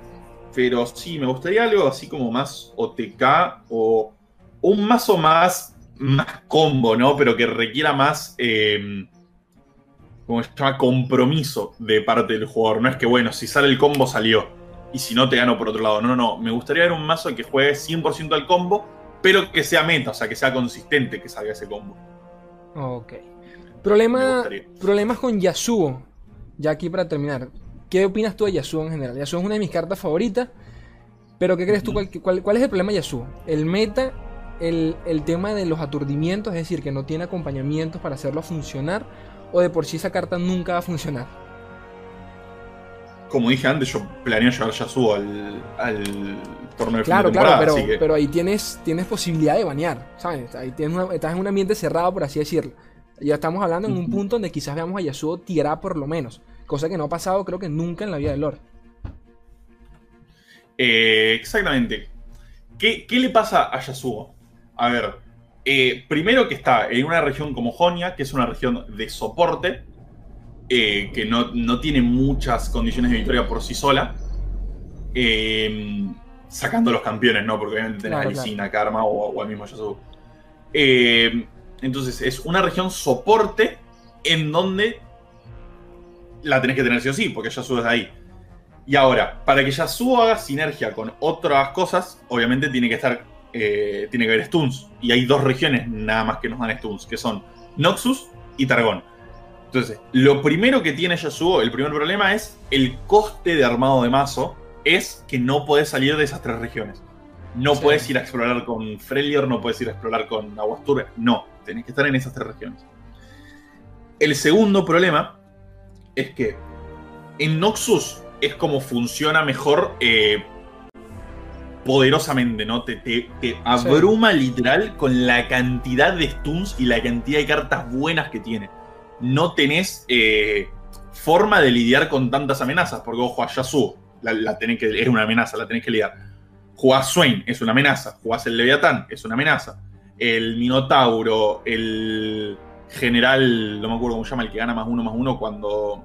B: pero sí, me gustaría algo así como más OTK o un mazo más, más combo, ¿no? Pero que requiera más, eh, ¿cómo se llama? Compromiso de parte del jugador. No es que, bueno, si sale el combo, salió. Y si no, te gano por otro lado. No, no, no. Me gustaría ver un mazo que juegue 100% al combo, pero que sea meta, o sea, que sea consistente que salga ese combo.
A: Ok. Problema, problemas con Yasuo. Ya aquí para terminar. ¿Qué opinas tú de Yasuo en general? Yasuo es una de mis cartas favoritas. Pero ¿qué crees tú? ¿Cuál, cuál- cuál es el problema de Yasuo? El meta, el, el tema de los aturdimientos, es decir, que no tiene acompañamientos para hacerlo funcionar. O de por sí esa carta nunca va a funcionar.
B: Como dije antes, yo planeo llevar Yasuo al, al torneo de fin
A: Claro,
B: de
A: claro, pero,
B: así que-
A: pero ahí tienes, tienes posibilidad de banear, ¿sabes? Ahí tienes una- estás en un ambiente cerrado, por así decirlo. Ya estamos hablando en un punto donde quizás veamos a Yasuo tirar por lo menos. Cosa que no ha pasado creo que nunca en la vida de Lord.
B: Eh, exactamente. ¿Qué, qué le pasa a Yasuo? A ver, eh, primero que está en una región como Jonia, que es una región de soporte, eh, que no, no tiene muchas condiciones de victoria por sí sola, eh, sacando los campeones, ¿no? Porque obviamente tenés
A: Claro,
B: a Lisina, Karma o, o al mismo Yasuo. Eh, entonces, es una región soporte en donde la tenés que tener sí o sí, porque Yasuo es ahí. Y ahora, para que Yasuo haga sinergia con otras cosas, obviamente tiene que estar. eh, tiene que haber stuns. Y hay dos regiones nada más que nos dan stuns, que son Noxus y Targón. Entonces, lo primero que tiene Yasuo, el primer problema es el coste de armado de mazo, es que no podés salir de esas tres regiones. No
A: Sí.
B: puedes ir a explorar con Freljord, no puedes ir a explorar con Aguastur. No, tenés que estar en esas tres regiones. El segundo problema es que en Noxus es como funciona mejor eh, poderosamente, ¿no? Te, te- te abruma literal con la cantidad de stuns y la cantidad de cartas buenas que tiene. No tenés eh, forma de lidiar con tantas amenazas, porque vos jugás Yasuo, la, la tenés que, es una amenaza, la tenés que lidiar. Jugás Swain, es una amenaza. Jugás el Leviatán, es una amenaza. El Minotauro, el general, no me acuerdo cómo se llama, el que gana más uno más uno cuando,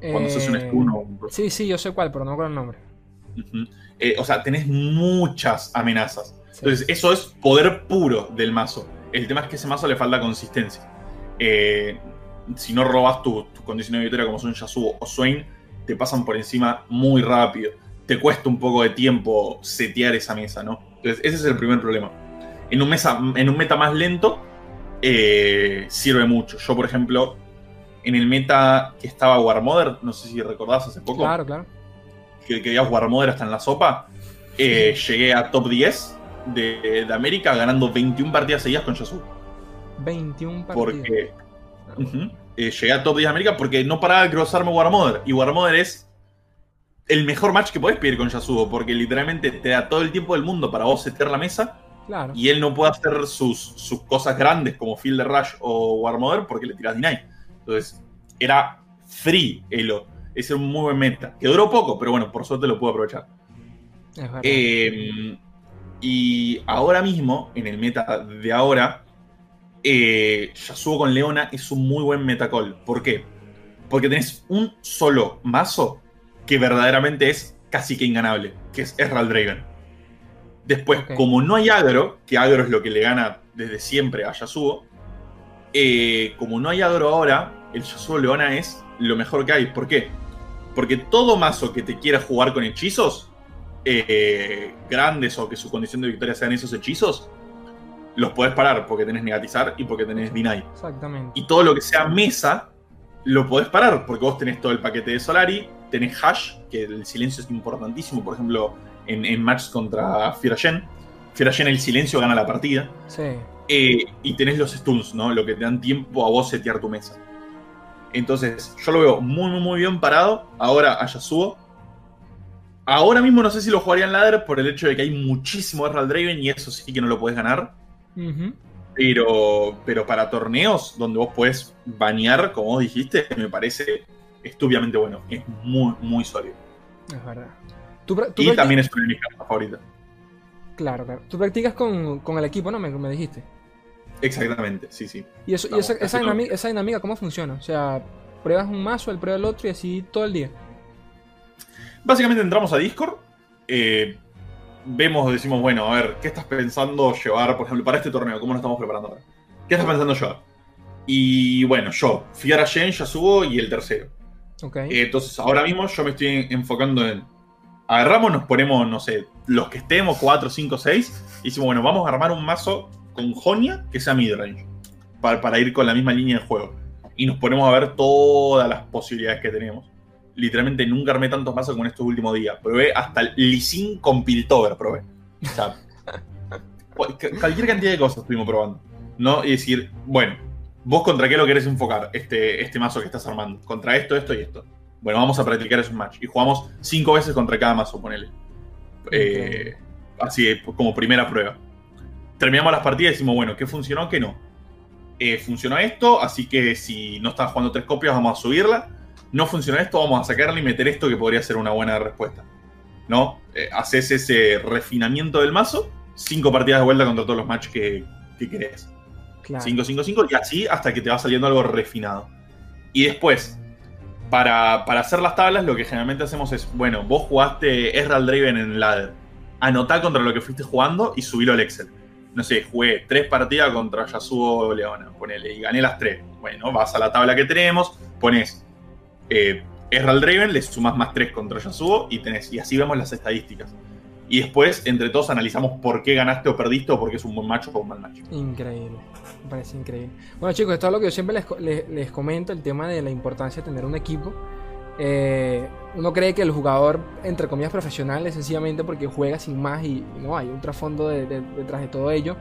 B: cuando se hace un
A: Eh,
B: stun o un
A: Sí, sí, yo sé cuál, pero no me acuerdo el nombre.
B: Eh, o sea, tenés muchas amenazas.
A: Sí.
B: Entonces, eso es poder puro del mazo. El tema es que a ese mazo le falta consistencia. Eh, si no robas tus tu condiciones de victoria como son Yasuo o Swain, te pasan por encima muy rápido. Te cuesta un poco de tiempo setear esa mesa, ¿no? Entonces, ese es el primer problema. En un, mesa, en un meta más lento, eh, sirve mucho. Yo, por ejemplo, en el meta que estaba Warmother, no sé si recordás hace poco,
A: Claro, claro.
B: que, que veías Warmother hasta en la sopa, eh, llegué a top 10 de, de América ganando 21 partidas seguidas con Yasuo.
A: 21 partidos.
B: Porque Eh, llegué a top 10 de América porque no paraba de cruzarme Warmother. Y Warmother es el mejor match que podés pedir con Yasuo, porque literalmente te da todo el tiempo del mundo para vos setear la mesa
A: Claro.
B: y él no puede hacer sus, sus cosas grandes como Field Rush o Warmother porque le tiras Deny. Entonces, era free Elo. Ese era un muy buen meta. Que duró poco, pero bueno, por suerte lo pude aprovechar.
A: Es verdad.
B: Eh, y ahora mismo, en el meta de ahora, eh, Yasuo con Leona es un muy buen metacall. ¿Por qué? Porque tenés un solo mazo que verdaderamente es casi que inganable, que es Ezreal Draven. Después, como no hay agro, que agro es lo que le gana desde siempre a Yasuo, eh, como no hay agro ahora, el Yasuo Leona es lo mejor que hay. ¿Por qué? Porque todo mazo que te quiera jugar con hechizos, eh, grandes o que su condición de victoria sean esos hechizos, los podés parar porque tenés negatizar y porque tenés deny.
A: Exactamente.
B: Y todo lo que sea mesa, lo podés parar porque vos tenés todo el paquete de Solari, tenés hash, que el silencio es importantísimo, por ejemplo, en, en matches contra Firayen. Firayen el silencio gana la partida.
A: Sí.
B: Eh, y tenés los stuns, ¿no? Lo que te dan tiempo a vos setear tu mesa. Entonces, yo lo veo muy, muy, muy bien parado. Ahora a Yasuo. Ahora mismo no sé si lo jugaría en ladder por el hecho de que hay muchísimo Erral Draven y eso sí que no lo podés ganar. Pero, pero para torneos donde vos podés banear, como vos dijiste, me parece estúpidamente bueno. Es muy, muy sólido.
A: Es verdad. ¿Tú, pra- tú
B: Y también es una de mis cartas favoritas.
A: Claro, claro. Tú practicas con, con el equipo, ¿no? Me, me dijiste.
B: Exactamente, sí, sí.
A: ¿Y, eso, y esa, esa, dinámica, esa, dinámica, cómo funciona? O sea, pruebas un mazo, el prueba el otro y así todo el día.
B: Básicamente entramos a Discord, eh, vemos, decimos, bueno, a ver, ¿qué estás pensando llevar, por ejemplo, para este torneo? ¿Cómo nos estamos preparando ahora? ¿Qué estás pensando llevar? Y bueno, yo, Fiara Shen, Yasuo y el tercero.
A: Okay.
B: Eh, entonces, ahora mismo yo me estoy enfocando en. Agarramos, nos ponemos, no sé, los que estemos, 4, 5, 6. Y decimos, bueno, vamos a armar un mazo con Jonia que sea midrange. Para, para ir con la misma línea de juego. Y nos ponemos a ver todas las posibilidades que tenemos. Literalmente nunca armé tantos mazos como en estos últimos días. Probé hasta el Lisin con Piltover, probé. O sea, cualquier cantidad de cosas estuvimos probando. ¿No? Y decir, bueno, ¿Vos contra qué lo querés enfocar este, este mazo que estás armando? Contra esto, esto y esto. Bueno, vamos a practicar esos match. Y jugamos cinco veces contra cada mazo, ponele. Eh, así, como primera prueba. Terminamos las partidas y decimos, bueno, ¿qué funcionó? ¿Qué no? Eh, funcionó esto, así que si no estás jugando tres copias, vamos a subirla. No funciona esto, vamos a sacarle y meter esto que podría ser una buena respuesta. ¿No? Eh, haces ese refinamiento del mazo, cinco partidas de vuelta contra todos los matches que, que querés. 5, 5, 5 y así hasta que te va saliendo algo refinado. Y después, para, hacer las tablas, lo que generalmente hacemos es, bueno, vos jugaste Ezreal Draven en ladder. Anotá contra lo que fuiste jugando y subilo al Excel. No sé, jugué tres partidas contra Yasuo Leona, ponele, y gané las tres. Bueno, vas a la tabla que tenemos, pones eh, Ezreal Draven, le sumas más tres contra Yasuo y y así vemos las estadísticas. Y después, entre todos, analizamos por qué ganaste o perdiste o por qué es un buen macho o un mal macho.
A: Increíble. Me parece increíble. Bueno, chicos, esto es lo que yo siempre les, comento: el tema de la importancia de tener un equipo. Eh, uno cree que el jugador, entre comillas, profesional es sencillamente porque juega sin más y, no, hay un trasfondo detrás de todo ello.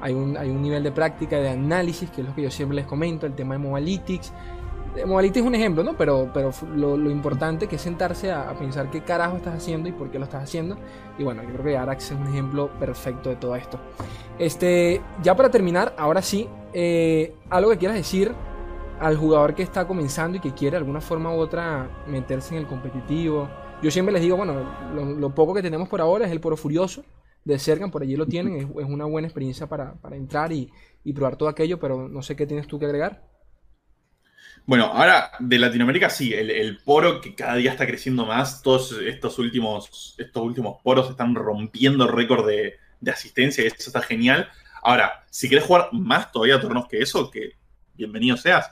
A: Hay un, hay un nivel de práctica, de análisis, que es lo que yo siempre les comento, el tema de Mobalytics, Modality es un ejemplo, ¿no? Pero, pero lo, importante que es sentarse a, pensar qué carajo estás haciendo y por qué lo estás haciendo. Y bueno, yo creo que Arax es un ejemplo perfecto de todo esto. Este, ya para terminar, ahora sí, eh, algo que quieras decir al jugador que está comenzando y que quiere de alguna forma u otra meterse en el competitivo. Yo siempre les digo, bueno, lo, poco que tenemos por ahora es el Poro Furioso de Sergan, por allí lo tienen, es, una buena experiencia para, entrar y probar todo aquello, pero no sé qué tienes tú que agregar.
B: Bueno, ahora de Latinoamérica sí, el, poro que cada día está creciendo más, todos estos últimos, estos últimos poros están rompiendo récord de, asistencia y eso está genial. Ahora, si quieres jugar más todavía torneos que eso, que bienvenido seas,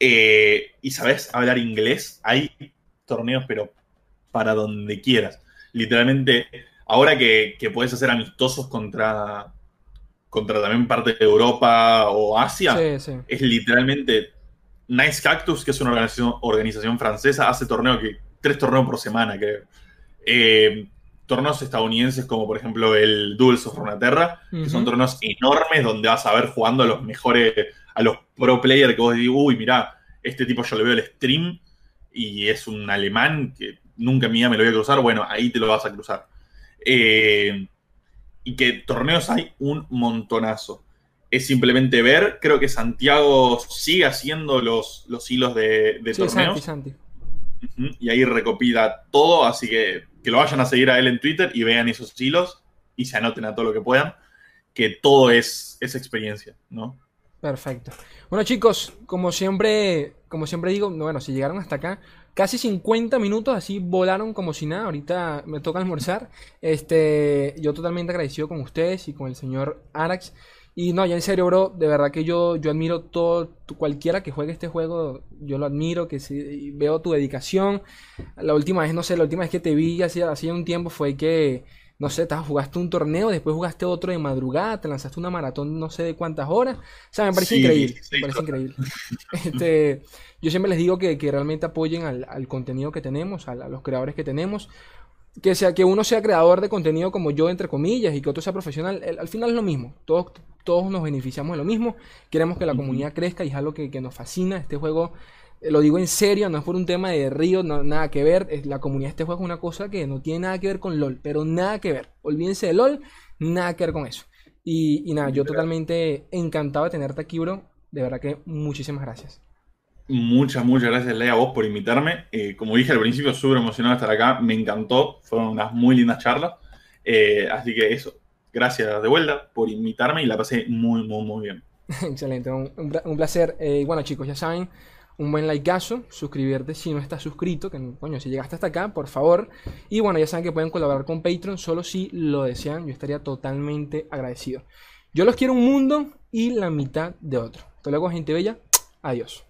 B: eh, y sabes hablar inglés, hay torneos, pero para donde quieras. Literalmente, ahora que, puedes hacer amistosos contra, contra también parte de Europa o Asia, es literalmente Nice Cactus, que es una organización, organización francesa, hace torneo que. tres torneos por semana, creo. Eh, torneos estadounidenses como por ejemplo el Duels of Runeterra, que son torneos enormes donde vas a ver jugando a los mejores, a los pro players que vos decís, uy, mirá, este tipo yo le veo el stream y es un alemán que nunca en mi vida me lo voy a cruzar, bueno, ahí te lo vas a cruzar. Eh, y que torneos hay un montonazo es simplemente ver. Creo que Santiago sigue haciendo los, los hilos de, de torneos. Y ahí recopila todo, así que que lo vayan a seguir a él en Twitter y vean esos hilos y se anoten a todo lo que puedan, que todo es, es experiencia, ¿no?
A: Perfecto. Bueno, chicos, como siempre, como siempre digo, bueno, si llegaron hasta acá, casi 50 minutos así volaron como si nada. Ahorita me toca almorzar. Este, yo totalmente agradecido con ustedes y con el señor Arax. Y no, ya en serio, bro, de verdad que yo, yo admiro todo, cualquiera que juegue este juego, yo lo admiro, que si, veo tu dedicación. La última vez, no sé, la última vez que te vi hace, hace un tiempo fue que, no sé, jugaste un torneo, después jugaste otro de madrugada, te lanzaste una maratón no sé de cuántas horas. O sea, me parece increíble, me parece increíble. Este, yo siempre les digo que, que realmente apoyen al, al, contenido que tenemos, a los creadores que tenemos que, sea, que uno sea creador de contenido como yo, entre comillas, y que otro sea profesional, al final es lo mismo. Todos, todos nos beneficiamos de lo mismo. Queremos que la comunidad crezca y es algo que, nos fascina. Este juego, eh, lo digo en serio, no es por un tema de río, no, nada que ver. La comunidad de este juego es una cosa que no tiene nada que ver con LOL, pero nada que ver. Olvídense de LOL, nada que ver con eso. Y, y nada, yo totalmente encantado de tenerte aquí, bro. De verdad que muchísimas gracias.
B: Muchas, muchas gracias, Lea, a vos por invitarme. Eh, como dije al principio, súper emocionado de estar acá. Me encantó. Fueron unas muy lindas charlas. Eh, así que eso. Gracias de vuelta por invitarme y la pasé muy, muy, muy bien.
A: Excelente, un, placer. Eh, bueno chicos, ya saben, un buen likeazo, suscribirte si no estás suscrito, que coño, si llegaste hasta acá, por favor. Y bueno, ya saben que pueden colaborar con Patreon solo si lo desean, yo estaría totalmente agradecido. Yo los quiero un mundo y la mitad de otro. Hasta luego, gente bella. Adiós.